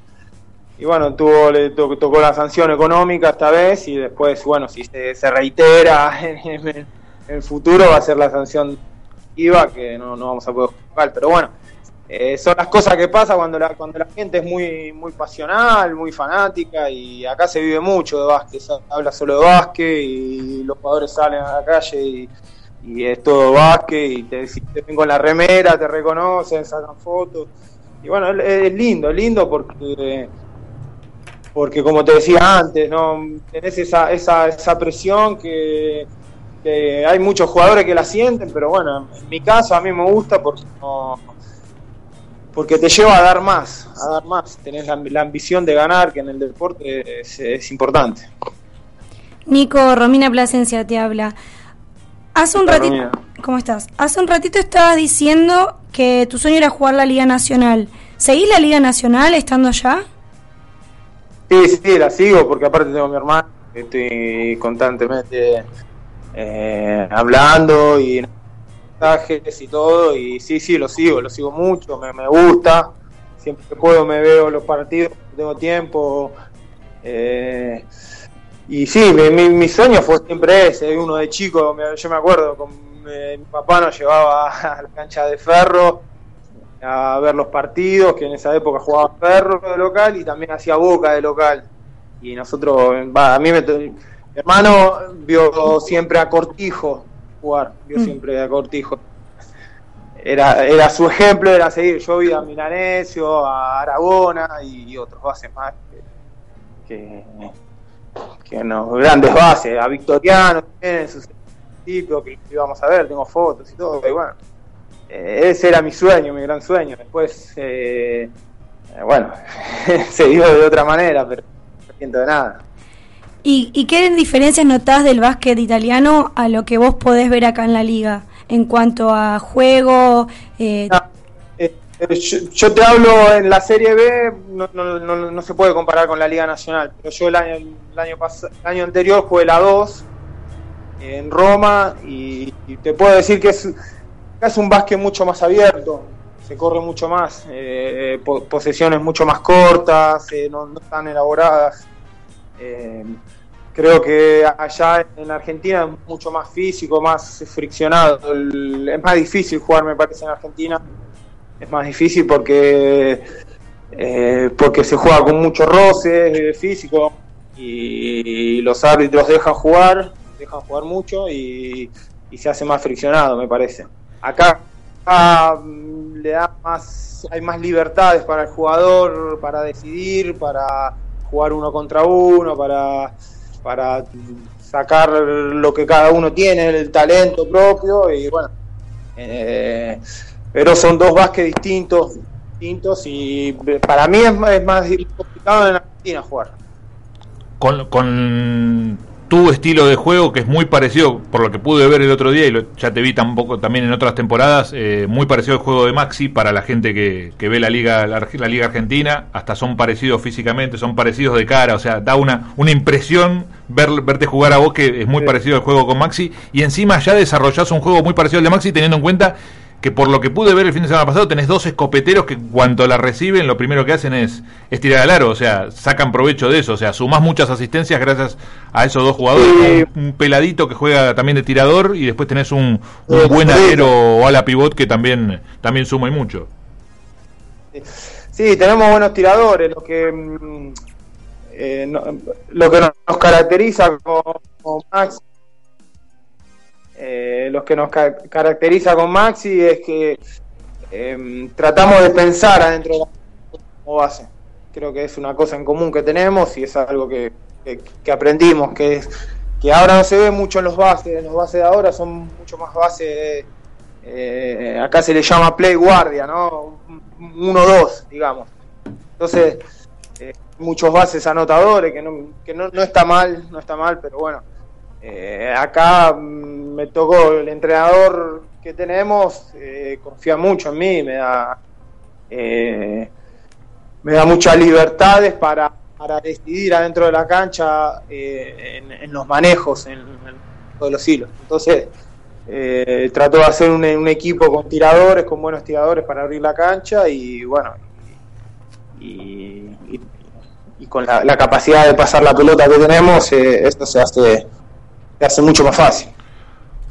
y bueno, tuvo, le to- tocó la sanción económica esta vez y después, bueno, si se, se reitera en, el- en el futuro va a ser la sanción IVA que no, no vamos a poder jugar, pero bueno. Eh, son las cosas que pasa cuando la, cuando la gente es muy, muy pasional, muy fanática y acá se vive mucho de básquet, habla solo de básquet y los jugadores salen a la calle y, y es todo básquet y te, si te ven con la remera, te reconocen, sacan fotos. Y bueno, es, es lindo, es lindo porque porque como te decía antes, no tenés esa, esa, esa presión que, que hay muchos jugadores que la sienten, pero bueno, en mi caso a mí me gusta porque no porque te lleva a dar más, a dar más. Tenés la, la ambición de ganar, que en el deporte es, es importante. Nico, Romina Plasencia te habla. Hace un ratito, Romina. ¿cómo estás? Hace un ratito estabas diciendo que tu sueño era jugar la Liga Nacional. ¿Seguís la Liga Nacional estando allá? Sí, sí, la sigo, porque aparte tengo a mi hermano, que estoy constantemente eh, hablando y mensajes y todo, y sí, sí, lo sigo, lo sigo mucho, me, me gusta, siempre que puedo me veo los partidos, tengo tiempo, eh, y sí, mi, mi, sueño fue siempre ese, uno de chico, yo me acuerdo, con, eh, mi papá nos llevaba a la cancha de ferro, a ver los partidos, que en esa época jugaba Ferro de local y también hacía Boca de local. Y nosotros, va, a mí me, mi hermano vio siempre a Cortijo jugar, vio Mm. siempre a Cortijo. Era, era su ejemplo, era seguir. Yo vi a Milanesio, a Aragona y, otros bases más que, que, que no, grandes bases, a Victoriano también en sus principios, que íbamos a ver, tengo fotos y todo, y bueno. Eh, ese era mi sueño, mi gran sueño. Después, eh, eh, bueno, se dio de otra manera, pero no me siento de nada. ¿Y, y qué diferencias notás del básquet italiano a lo que vos podés ver acá en la liga? En cuanto a juego, eh, Eh, eh, yo, te hablo en la Serie B, no, no, no, no se puede comparar con la Liga Nacional, pero yo el año, el año, el año anterior jugué la 2 en Roma y, te puedo decir que es, un básquet mucho más abierto, se corre mucho más, eh, po- posesiones mucho más cortas, eh, no, no tan elaboradas. Eh, creo que allá en Argentina es mucho más físico, más friccionado. Es más difícil jugar, me parece, en Argentina. Es más difícil porque eh, porque se juega con mucho roce físico y, los árbitros dejan jugar, dejan jugar mucho y, se hace más friccionado, me parece. Acá le da más, hay más libertades para el jugador, para decidir, para jugar uno contra uno, para, para sacar lo que cada uno tiene, el talento propio y bueno. Eh, pero son dos básquet distintos, distintos y para mí es, es más complicado en Argentina jugar. Con, con tu estilo de juego, que es muy parecido, por lo que pude ver el otro día, y ya te vi tampoco también en otras temporadas, eh, muy parecido al juego de Maxi para la gente que, ve la liga, la, liga argentina, hasta son parecidos físicamente, son parecidos de cara, o sea, da una, una impresión ver, verte jugar a vos que es muy parecido al juego con Maxi, y encima ya desarrollás un juego muy parecido al de Maxi, teniendo en cuenta que por lo que pude ver el fin de semana pasado, tenés dos escopeteros que cuando la reciben, lo primero que hacen es, es tirar al aro, o sea, sacan provecho de eso, o sea, sumás muchas asistencias gracias a esos dos jugadores, un, peladito que juega también de tirador y después tenés un, buen alero o ala pivot que también, también suma y mucho. Sí, tenemos buenos tiradores, lo que mm, eh, lo que nos caracteriza como Max eh, lo que nos caracteriza con Maxi es que em, tratamos de pensar adentro de la como base. Creo que es una cosa en común que tenemos y es algo que, aprendimos, que es que ahora no se ve mucho en los bases, en los bases de ahora son mucho más bases, eh, acá se le llama play guardia, ¿no? 1-2, digamos. Entonces, eh, muchos bases anotadores, que, no, que no, no está mal, no está mal, pero bueno, eh, acá mm, me tocó el entrenador que tenemos, eh, confía mucho en mí, me da, eh, me da muchas libertades para, para, decidir adentro de la cancha en, los manejos, en, todos los hilos. Entonces, trató de hacer un, equipo con tiradores, con buenos tiradores para abrir la cancha y bueno, y, con la, la, capacidad de pasar la pelota que tenemos, esto se hace hace mucho más fácil.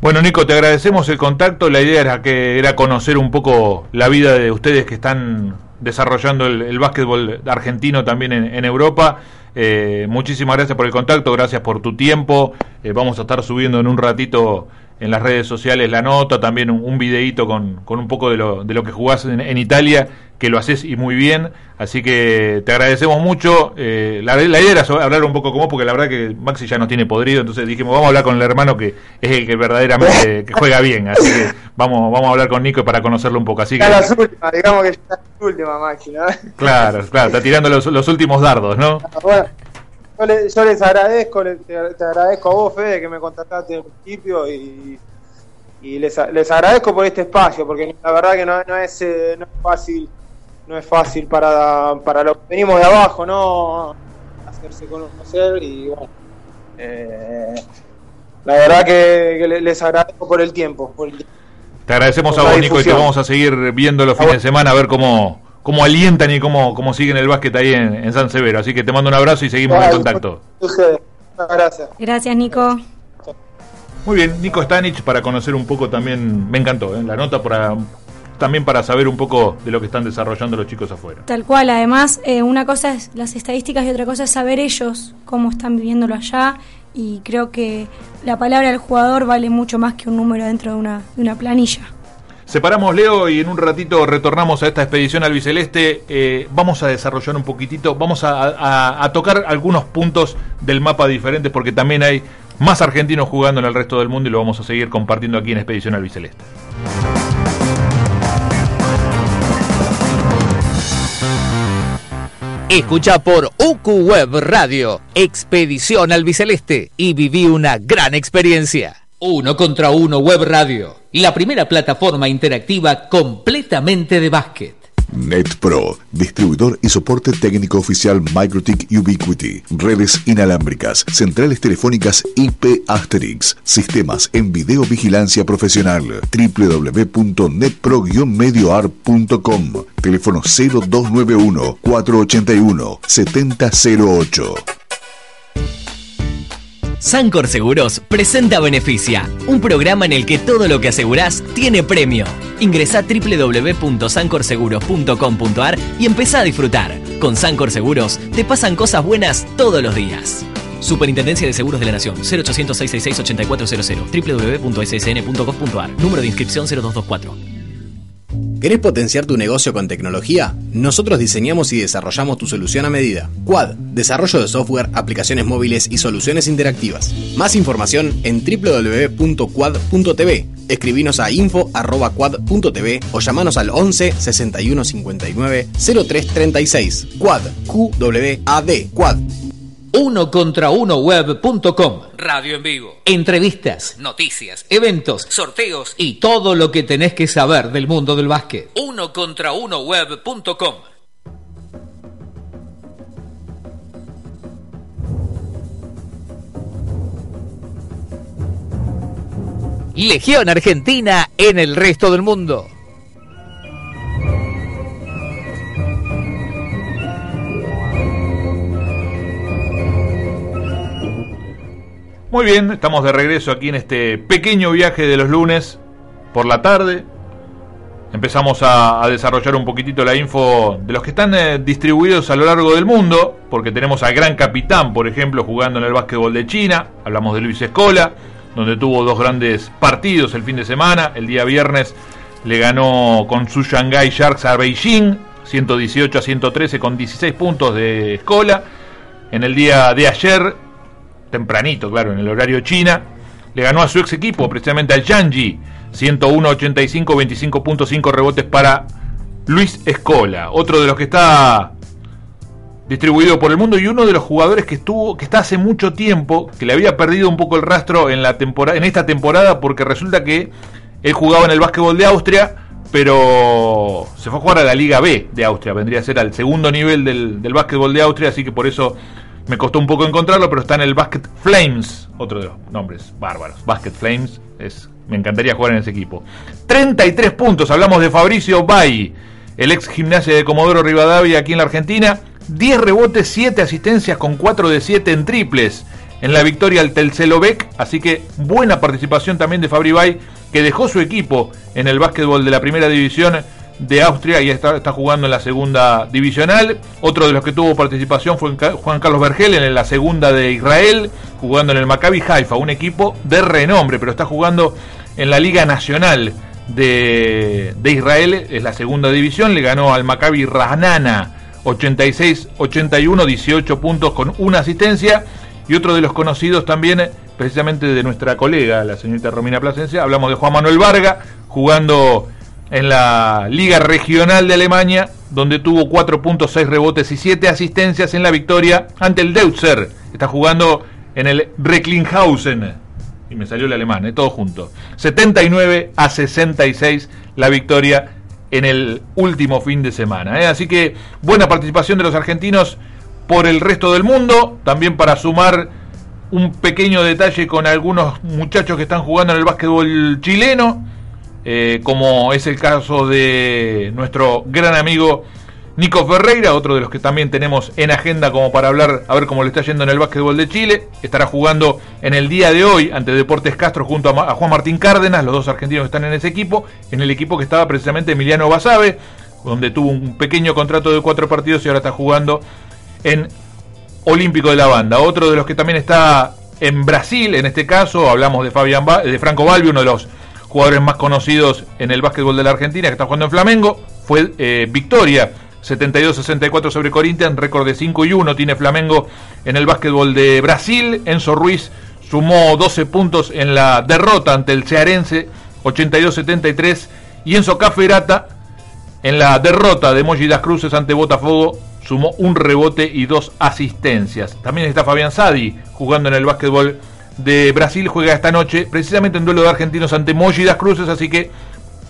Bueno, Nico, te agradecemos el contacto. La idea era que era conocer un poco la vida de ustedes que están desarrollando el, básquetbol argentino también en, Europa. Eh, muchísimas gracias por el contacto, gracias por tu tiempo. Eh, vamos a estar subiendo en un ratito en las redes sociales la nota, también un, videíto con, con, un poco de lo, de lo que jugás en, Italia, que lo haces y muy bien. Así que te agradecemos mucho. Eh, la, idea era hablar un poco como porque la verdad que Maxi ya nos tiene podrido, entonces dijimos, vamos a hablar con el hermano que es el que verdaderamente que juega bien. Así que vamos, vamos a hablar con Nico para conocerlo un poco. Así que, la última, digamos que está la última Maxi, ¿no? Claro, claro, está tirando los, los últimos dardos, ¿no? Bueno yo, les agradezco, te, agradezco a vos, Fede, que me contactaste al principio y, les, agradezco por este espacio, porque la verdad que no, es, eh, no es fácil, no es fácil para, para los que venimos de abajo, ¿no? Hacerse conocer y bueno. Eh, la verdad que, les agradezco por el tiempo. Te agradecemos a vos, Nico, y te vamos a seguir viendo los fines de semana a ver cómo cómo alientan y cómo, cómo siguen el básquet ahí en, San Severo. Así que te mando un abrazo y seguimos en contacto. Gracias. Gracias, Nico. Muy bien, Nico Stanich, para conocer un poco también, me encantó ¿eh? la nota para también para saber un poco de lo que están desarrollando los chicos afuera. Tal cual, además, eh, una cosa es las estadísticas y otra cosa es saber ellos cómo están viviéndolo allá y creo que la palabra del jugador vale mucho más que un número dentro de una, de una planilla. Separamos Leo y en un ratito retornamos a esta expedición al Biceleste. Eh, vamos a desarrollar un poquitito, vamos a, tocar algunos puntos del mapa diferentes porque también hay más argentinos jugando en el resto del mundo y lo vamos a seguir compartiendo aquí en Expedición al Escucha por UQ Web Radio, Expedición al Biceleste y viví una gran experiencia. Uno contra uno Web Radio, la primera plataforma interactiva completamente de básquet. NetPro, distribuidor y soporte técnico oficial MikroTik Ubiquiti, redes inalámbricas, centrales telefónicas IP Asterix, sistemas en videovigilancia profesional, www.netpro-medioar.com, teléfono 0291 481 7008. Sancor Seguros presenta Beneficia, un programa en el que todo lo que asegurás tiene premio. Ingresa a www.sancorseguros.com.ar y empezá a disfrutar. Con Sancor Seguros te pasan cosas buenas todos los días. Superintendencia de Seguros de la Nación, 0800 666 8400 www.ssn.gov.ar, número de inscripción 0224. ¿Querés potenciar tu negocio con tecnología? Nosotros diseñamos y desarrollamos tu solución a medida. Quad, desarrollo de software, aplicaciones móviles y soluciones interactivas. Más información en www.quad.tv. Escribinos a info.quad.tv o llamanos al 11 61 59 03 36. Quad, QWAD, Quad. Uno contra uno web.com. Radio en vivo. Entrevistas, Noticias. eventos Sorteos. y todo lo que tenés que saber del mundo del básquet. Uno contra uno web.com. Legión Argentina en el resto del mundo. Muy bien, estamos de regreso aquí en este pequeño viaje de los lunes por la tarde. Empezamos a, a desarrollar un poquitito la info de los que están eh, distribuidos a lo largo del mundo, porque tenemos al gran capitán, por ejemplo, jugando en el básquetbol de China. Hablamos de Luis Escola, donde tuvo dos grandes partidos el fin de semana. El día viernes le ganó con su Shanghai Sharks a Beijing, 118 a 113 con 16 puntos de Escola. En el día de ayer tempranito, claro, en el horario China. Le ganó a su ex equipo, precisamente al Yanji, 101-85, 25.5 rebotes para Luis Escola, otro de los que está distribuido por el mundo y uno de los jugadores que estuvo, que está hace mucho tiempo, que le había perdido un poco el rastro en la temporada, en esta temporada, porque resulta que él jugaba en el básquetbol de Austria, pero se fue a jugar a la Liga B de Austria, vendría a ser al segundo nivel del, del básquetbol de Austria, así que por eso me costó un poco encontrarlo, pero está en el Basket Flames, otro de los nombres bárbaros. Basket Flames, es, me encantaría jugar en ese equipo. 33 puntos, hablamos de Fabricio Bay, el ex gimnasia de Comodoro Rivadavia aquí en la Argentina. 10 rebotes, 7 asistencias con 4 de 7 en triples en la victoria al Telcelovec. Así que buena participación también de Fabri Bay, que dejó su equipo en el básquetbol de la primera división de Austria y está, está, jugando en la segunda divisional. Otro de los que tuvo participación fue Juan Carlos Vergel en la segunda de Israel, jugando en el Maccabi Haifa, un equipo de renombre, pero está jugando en la Liga Nacional de, de Israel, es la segunda división, le ganó al Maccabi Ranana 86-81, 18 puntos con una asistencia. Y otro de los conocidos también, precisamente de nuestra colega, la señorita Romina Plasencia, hablamos de Juan Manuel Varga, jugando en la Liga Regional de Alemania, donde tuvo 4.6 rebotes y 7 asistencias en la victoria ante el Deutzer. Está jugando en el Recklinghausen. Y me salió el alemán, ¿eh? todo junto. 79 a 66 la victoria en el último fin de semana. ¿eh? Así que buena participación de los argentinos por el resto del mundo. También para sumar un pequeño detalle con algunos muchachos que están jugando en el básquetbol chileno eh, como es el caso de nuestro gran amigo Nico Ferreira, otro de los que también tenemos en agenda como para hablar, a ver cómo le está yendo en el básquetbol de Chile. Estará jugando en el día de hoy ante Deportes Castro junto a, Juan Martín Cárdenas, los dos argentinos que están en ese equipo, en el equipo que estaba precisamente Emiliano Basabe, donde tuvo un pequeño contrato de cuatro partidos y ahora está jugando en Olímpico de la Banda. Otro de los que también está en Brasil, en este caso, hablamos de, Fabián de Franco Balbi, uno de los jugadores más conocidos en el básquetbol de la Argentina, que está jugando en Flamengo, fue eh, victoria 72-64 sobre Corinthians, récord de 5 y 1 tiene Flamengo en el básquetbol de Brasil. Enzo Ruiz sumó 12 puntos en la derrota ante el Cearense 82-73 y Enzo Caferata en la derrota de Moji das Cruces ante Botafogo sumó un rebote y dos asistencias. También está Fabián Sadi jugando en el básquetbol de Brasil juega esta noche, precisamente en duelo de argentinos ante Moji das Cruces, así que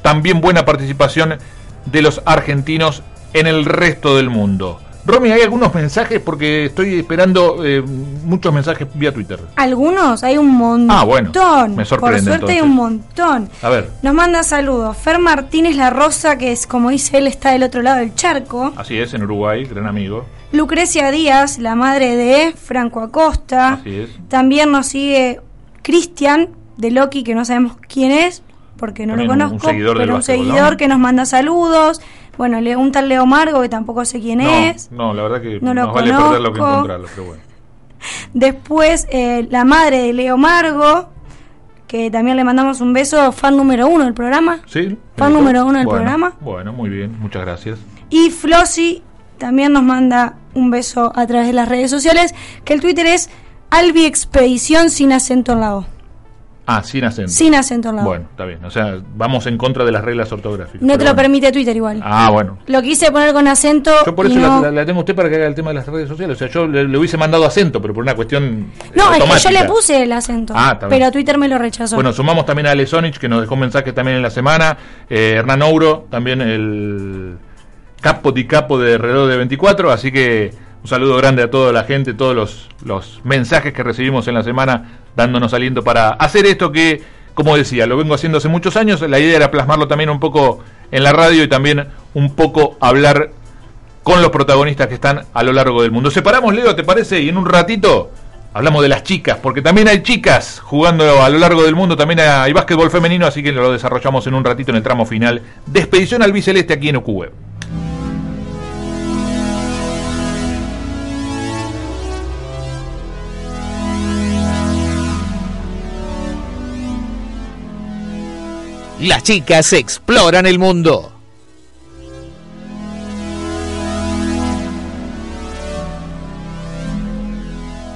también buena participación de los argentinos en el resto del mundo. Romy, hay algunos mensajes porque estoy esperando eh, muchos mensajes vía Twitter. Algunos, hay un montón. Ah, bueno. Me sorprende. Por suerte entonces. hay un montón. A ver. Nos manda saludos. Fer Martínez La Rosa, que es como dice él, está del otro lado del charco. Así es, en Uruguay, gran amigo. Lucrecia Díaz, la madre de Franco Acosta. Así es. También nos sigue Cristian de Loki, que no sabemos quién es, porque no También un- lo un conozco, seguidor del pero un seguidor ¿no? que nos manda saludos. Bueno, le- un tal Leo Margo, que tampoco sé quién No, es. no, la verdad que No lo vale perderlo que conozco. encontrarlo, pero bueno. Después, eh, la madre de Leo Margo, que también le mandamos un beso, fan número uno del programa. ¿Sí? Fan número uno del Bueno, programa. Bueno, muy bien, muchas gracias. Y Flossi también nos manda un beso a través de las redes sociales, que el Twitter es Albi Expedición sin acento en la O. Ah, sin acento. Sin acento en la O. Bueno, está bien. O sea, vamos en contra de las reglas ortográficas. no te lo bueno. permite Twitter igual. Ah, bueno. Lo quise poner con acento. Yo por eso la- no, la, la tengo a usted para que haga el tema de las redes sociales. O sea, yo le, le hubiese mandado acento, pero por una cuestión. eh, No, es que yo le puse el acento. Ah, está bien. pero Twitter me lo rechazó. Bueno, sumamos también a Ale Sonich, que nos dejó un mensaje también en la semana. Eh, Hernán Ouro, también el capo di capo de reloj de 24. Así que un saludo grande a toda la gente, todos los, mensajes que recibimos en la semana, dándonos aliento para hacer esto que, como decía, lo vengo haciendo hace muchos años. La idea era plasmarlo también un poco en la radio y también un poco hablar con los protagonistas que están a lo largo del mundo. Separamos, Leo, ¿te parece? Y en un ratito hablamos de las chicas, porque también hay chicas jugando a lo largo del mundo, también hay básquetbol femenino, así que lo desarrollamos en un ratito en el tramo final de Expedición al Biceleste aquí en OQWeb. Las chicas exploran el mundo.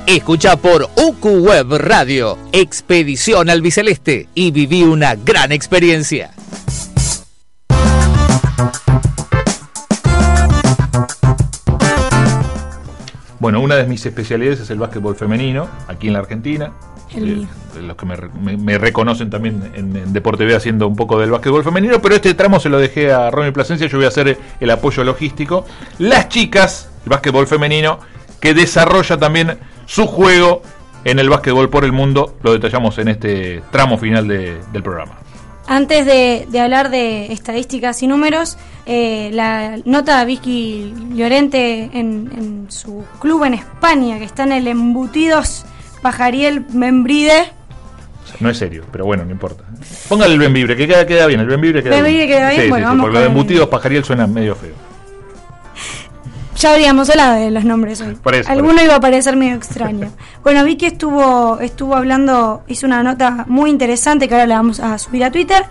Escucha por UQ Web Radio, Expedición al Biceleste y viví una gran experiencia. Bueno, una de mis especialidades es el básquetbol femenino, aquí en la Argentina. El mío. de los que me, re- me- me reconocen también en, en Deporte B haciendo un poco del básquetbol femenino, pero este tramo se lo dejé a Romy Plasencia, yo voy a hacer el apoyo logístico. Las chicas, el básquetbol femenino, que desarrolla también su juego en el básquetbol por el mundo, lo detallamos en este tramo final de- del programa. Antes de, de hablar de estadísticas y números, eh, la nota de Vicky Llorente en, en su club en España, que está en el Embutidos Pajariel Membride. No es serio, pero bueno, no importa. Póngale el Benvibre, que queda, queda bien, el Benvibre queda Benvibre bien. queda bien, Sí, bueno, sí, vamos porque lo con de el embutidos pajariel suena medio feo. Ya habríamos hablado de los nombres hoy. Por eso, por Alguno iba a parecer medio extraño. bueno, Vicky estuvo, estuvo hablando, hizo una nota muy interesante que ahora la vamos a subir a Twitter.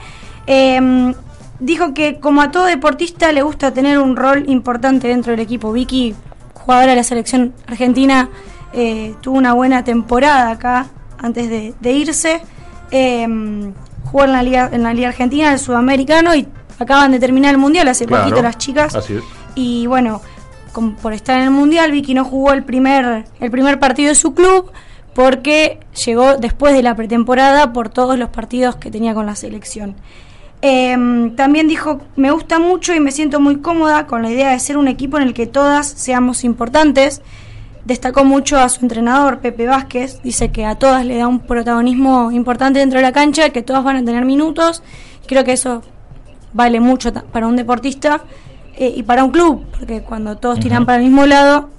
Eh, dijo que como a todo deportista le gusta tener un rol importante dentro del equipo. Vicky, jugadora de la selección argentina, eh, tuvo una buena temporada acá antes de, de irse. Eh, jugó en la, liga, en la Liga Argentina, el Sudamericano y acaban de terminar el Mundial hace Claro, poquito las chicas. Así es. Y bueno, por estar en el Mundial, Vicky no jugó el primer, el primer partido de su club porque llegó después de la pretemporada por todos los partidos que tenía con la selección. Em, también dijo, me gusta mucho y me siento muy cómoda con la idea de ser un equipo en el que todas seamos importantes. Destacó mucho a su entrenador, Pepe Vázquez, dice que a todas le da un protagonismo importante dentro de la cancha, que todas van a tener minutos. Creo que eso vale mucho para un deportista eh, y para un club, porque cuando todos tiran para el mismo lado.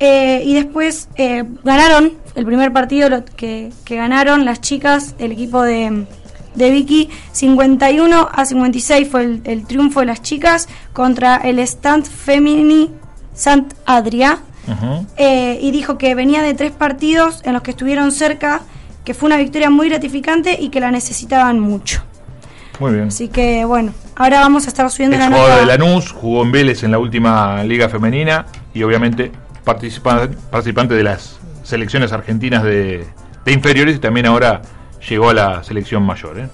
Eh, y después eh, ganaron el primer partido lo que, que ganaron las chicas, el equipo de, de Vicky, 51 a 56 fue el, el triunfo de las chicas contra el Stand Femini Sant Adria. Eh, y dijo que venía de tres partidos en los que estuvieron cerca, que fue una victoria muy gratificante y que la necesitaban mucho. Muy bien. Así que bueno, ahora vamos a estar subiendo la nota. de Lanús, jugó en Vélez en la última liga femenina y obviamente participa- participante de las selecciones argentinas de, de inferiores y también ahora llegó a la selección mayor. ¿eh?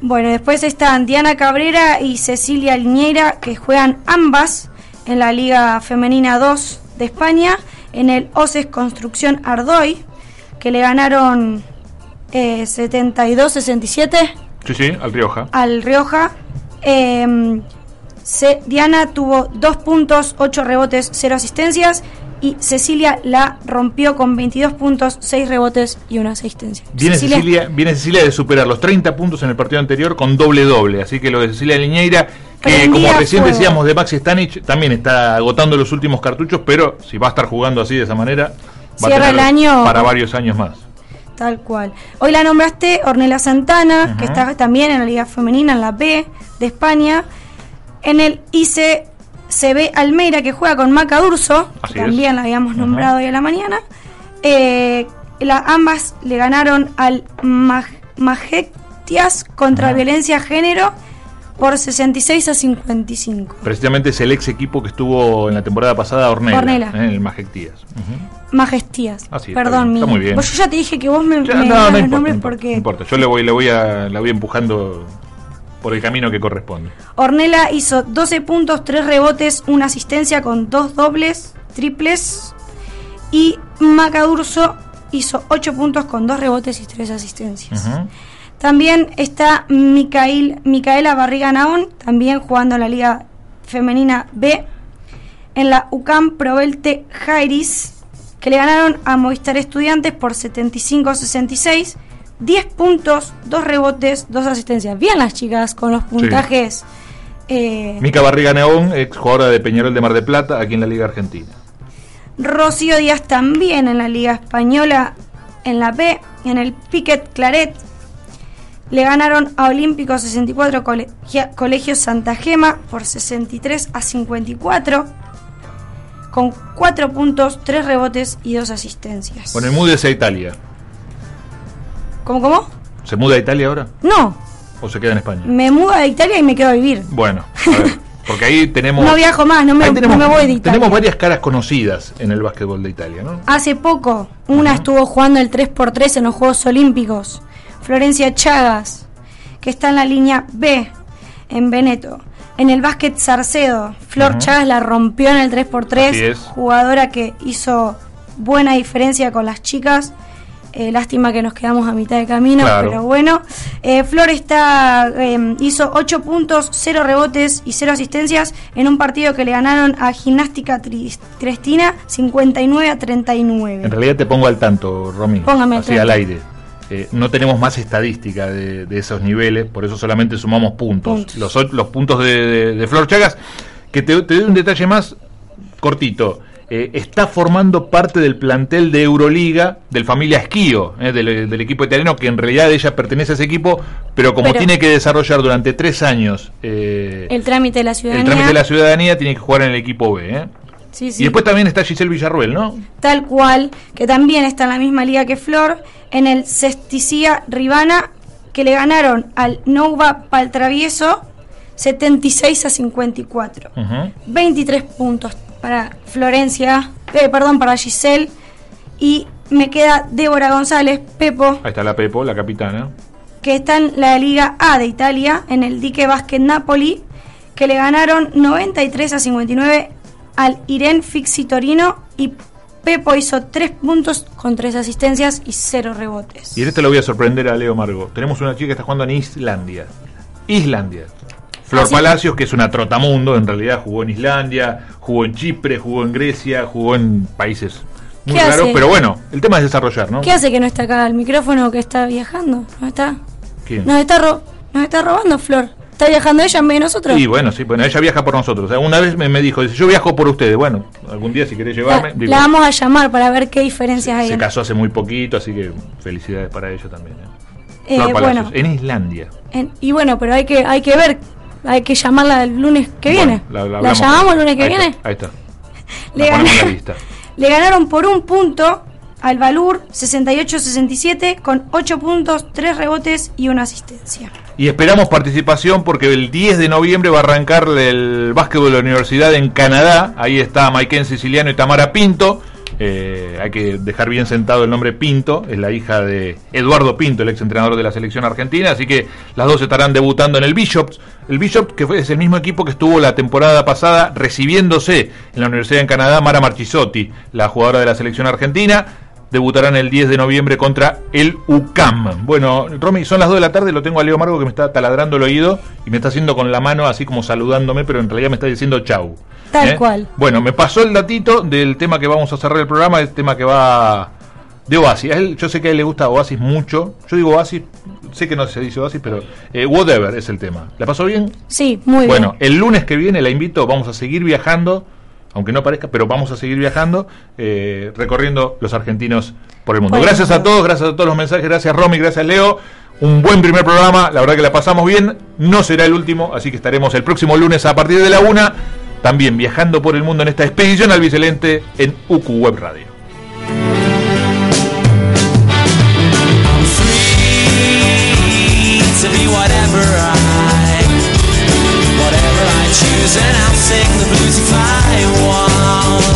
Bueno, después están Diana Cabrera y Cecilia Liñeira, que juegan ambas en la Liga Femenina 2 de España, en el OCES Construcción Ardoy, que le ganaron eh, 72-67 Sí, sí, al Rioja. al Rioja. Eh, Ce- Diana tuvo 2 puntos, 8 rebotes, 0 asistencias. Y Cecilia la rompió con 22 puntos, 6 rebotes y una asistencia. Viene Cecilia, viene Cecilia de superar los 30 puntos en el partido anterior con doble doble. Así que lo de Cecilia Liñeira, Que como recién fuego. decíamos de Maxi Stanich, también está agotando los últimos cartuchos, pero si va a estar jugando así de esa manera, va Cierra a tener el año- para varios años más. Tal cual. Hoy la nombraste Ornella Santana, que está también en la Liga Femenina, en la B de España. En el ICCB Almeida, que juega con Maca Durso, Así que también es. la habíamos nombrado hoy a la mañana. Eh, la- ambas le ganaron al Mag- Magetias contra violencia género por 66 a 55. Precisamente es el ex equipo que estuvo en la temporada pasada, Ornella, Ornella. ¿eh? el Majestías. Ujú. Majestías. Ah, sí, está Perdón, bien, está mi- muy bien. Pues yo ya te dije que vos me, Ya, me no, no los importa, nombres no porque no importa. Yo le voy, le voy a, la voy empujando por el camino que corresponde. Ornella hizo 12 puntos, 3 rebotes, una asistencia con dos dobles, triples. Y Macadurso hizo 8 puntos con 2 rebotes y 3 asistencias. Ujú. También está Micael, Micaela Barriga Naón, también jugando en la Liga Femenina B. En la UCAM Provelte Jairis, que le ganaron a Movistar Estudiantes por 75-66. 10 puntos, 2 rebotes, 2 asistencias. Bien las chicas con los puntajes. eh, Mica Barriga Neón, ex jugadora de Peñarol de Mar de Plata, aquí en la Liga Argentina. Rocío Díaz también en la Liga Española, en la B, en el Piquet Claret. Le ganaron a Olímpico 64 Colegia- Colegio Santa Gema por 63 a 54, con 4 puntos, 3 rebotes y 2 asistencias. Bueno, y múdese a Italia. ¿Cómo, cómo? ¿Se muda a Italia ahora? No, ¿O se queda en España? me mudo a Italia y me quedo a vivir. Bueno, a ver, porque ahí tenemos. No viajo más, no me, ahí tenemos, no me voy de Italia. tenemos varias caras conocidas en el básquetbol de Italia, ¿no? Hace poco, una estuvo jugando el 3x3 en los Juegos Olímpicos. Florencia Chagas, que está en la línea B, en Veneto. En el básquet Sarcedo, Flor. Chagas la rompió en el 3x3. Así es. Jugadora que hizo buena diferencia con las chicas. Eh, lástima que nos quedamos a mitad de camino, Claro. pero bueno. Eh, Flor está, eh, hizo 8 puntos, 0 rebotes y 0 asistencias en un partido que le ganaron a Gimnástica Tris- Cristina 59 a 39. En realidad te pongo al tanto, Romy. Póngame así al aire. Eh, no tenemos más estadística de, de esos niveles, por eso solamente sumamos puntos. Puntos. Los, los puntos de, de- de Flor Chagas, que te, te doy un detalle más cortito. Eh, está formando parte del plantel de Euroliga del familia Esquío, eh, del, del equipo italiano, que en realidad ella pertenece a ese equipo, pero como Pero- tiene que desarrollar durante tres años eh, El trámite de la el ciudadanía. trámite de la ciudadanía, tiene que jugar en el equipo B. eh. Sí, sí. Y después también está Giselle Villarruel, ¿no? Tal cual, que también está en la misma liga que Flor, en el Cesticía Ribana, que le ganaron al Nova Paltravieso 76 a 54. Ujú. 23 puntos para Florencia, eh, perdón, para Giselle. Y me queda Débora González, Pepo, Ahí está la Pepo, la capitana. que está en la Liga A de Italia, en el Dique Basket Napoli, que le ganaron 93 a 59 al Irene Fixi Torino y Pepo hizo 3 puntos con 3 asistencias y 0 rebotes. Y en este lo voy a sorprender a Leo Margo. Tenemos una chica que está jugando en Islandia. Islandia. Flor ¿Ah? Palacios, que es una trotamundo, en realidad jugó en Islandia, jugó en Chipre, jugó en Grecia, jugó en países muy ¿Qué raros. Pero bueno, el tema es desarrollar, ¿no? ¿Qué hace que no está acá el micrófono que está viajando? ¿No está? ¿Quién? Nos está, ro- nos está robando Flor. ¿Está viajando ella en vez de nosotros? Y bueno, sí, bueno, ella viaja por nosotros. Una vez me, me dijo, dice, yo viajo por ustedes. Bueno, algún día si querés la, llevarme. digo, la vamos a llamar para ver qué diferencias hay. se casó hace muy poquito, así que felicidades para ella también. ¿eh? Eh, bueno. en Islandia. en- y bueno, pero hay que hay que ver, hay que llamarla el lunes que viene. Bueno, la, la ¿La llamamos el lunes que Ahí viene? Está, ahí está. La la le ganaron por un punto al Valur 68-67 con 8 puntos, 3 rebotes y una asistencia. Y esperamos participación porque el 10 de noviembre va a arrancar el básquetbol de la universidad en Canadá. Ahí está Maiken Siciliano y Tamara Pinto. Eh, hay que dejar bien sentado el nombre Pinto, es la hija de Eduardo Pinto, el ex entrenador de la selección argentina, así que las dos estarán debutando en el Bishops. El Bishops, que fue, es el mismo equipo que estuvo la temporada pasada recibiéndose en la Universidad en Canadá, Mara Marchisotti, la jugadora de la selección argentina debutarán el 10 de noviembre contra el UCAM. Bueno, Romy, son las 2 de la tarde, lo tengo a Leo Margo que me está taladrando el oído y me está haciendo con la mano así como saludándome, pero en realidad me está diciendo chau. Tal ¿Eh? cual. Bueno, me pasó el datito del tema que vamos a cerrar el programa, el tema que va de Oasis. A él, yo sé que a él le gusta Oasis mucho. Yo digo Oasis, sé que no se dice Oasis, pero eh, whatever es el tema. ¿La pasó bien? Sí, muy bueno, bien. Bueno, el lunes que viene la invito, vamos a seguir viajando aunque no parezca, pero vamos a seguir viajando, eh, recorriendo los argentinos por el mundo. Gracias a todos, gracias a todos los mensajes, gracias Romy, gracias Leo. Un buen primer programa, la verdad que la pasamos bien, no será el último, así que estaremos el próximo lunes a partir de la una, también viajando por el mundo en esta expedición al albicelente en UQ Web Radio. blues and I'll sing the blues if I want.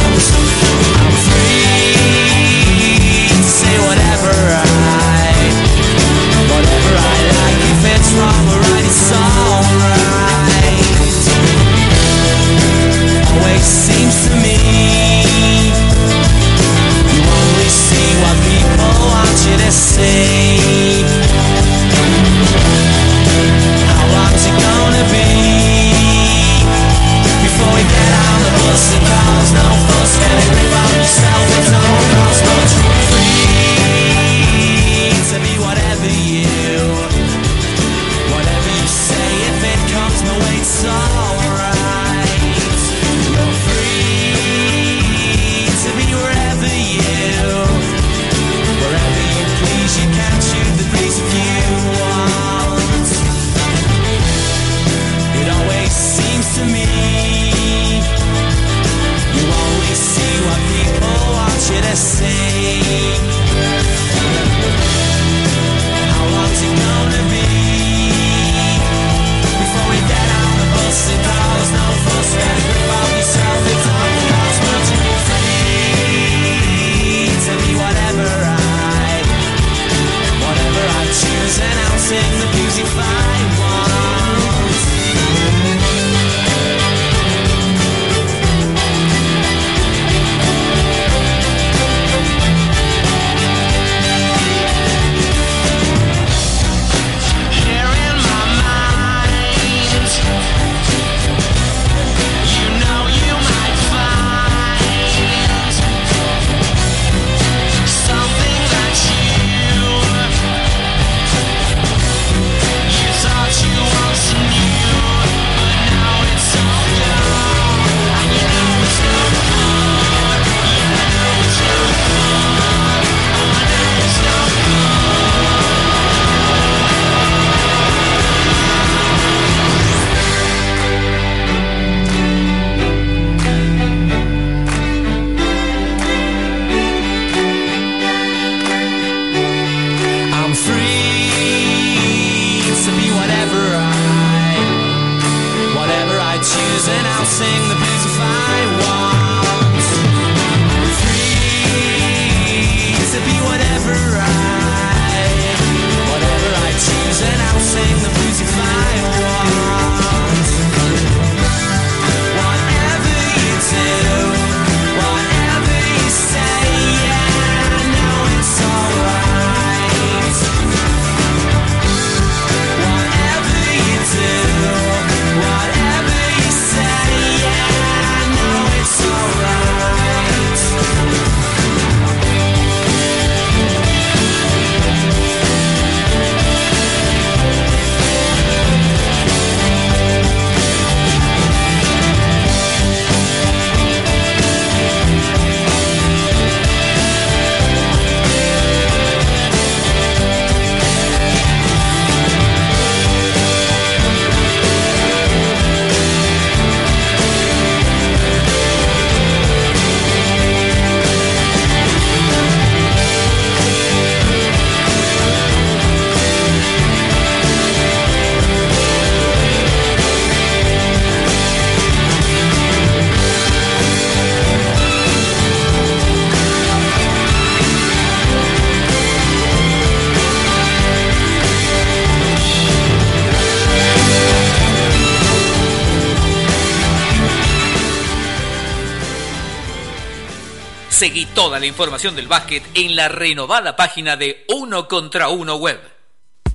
Seguí toda la información del básquet en la renovada página de Uno contra Uno Web.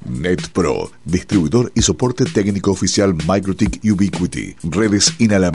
NetPro, distribuidor y soporte técnico oficial MicroTik Ubiquity, redes inalámbricas.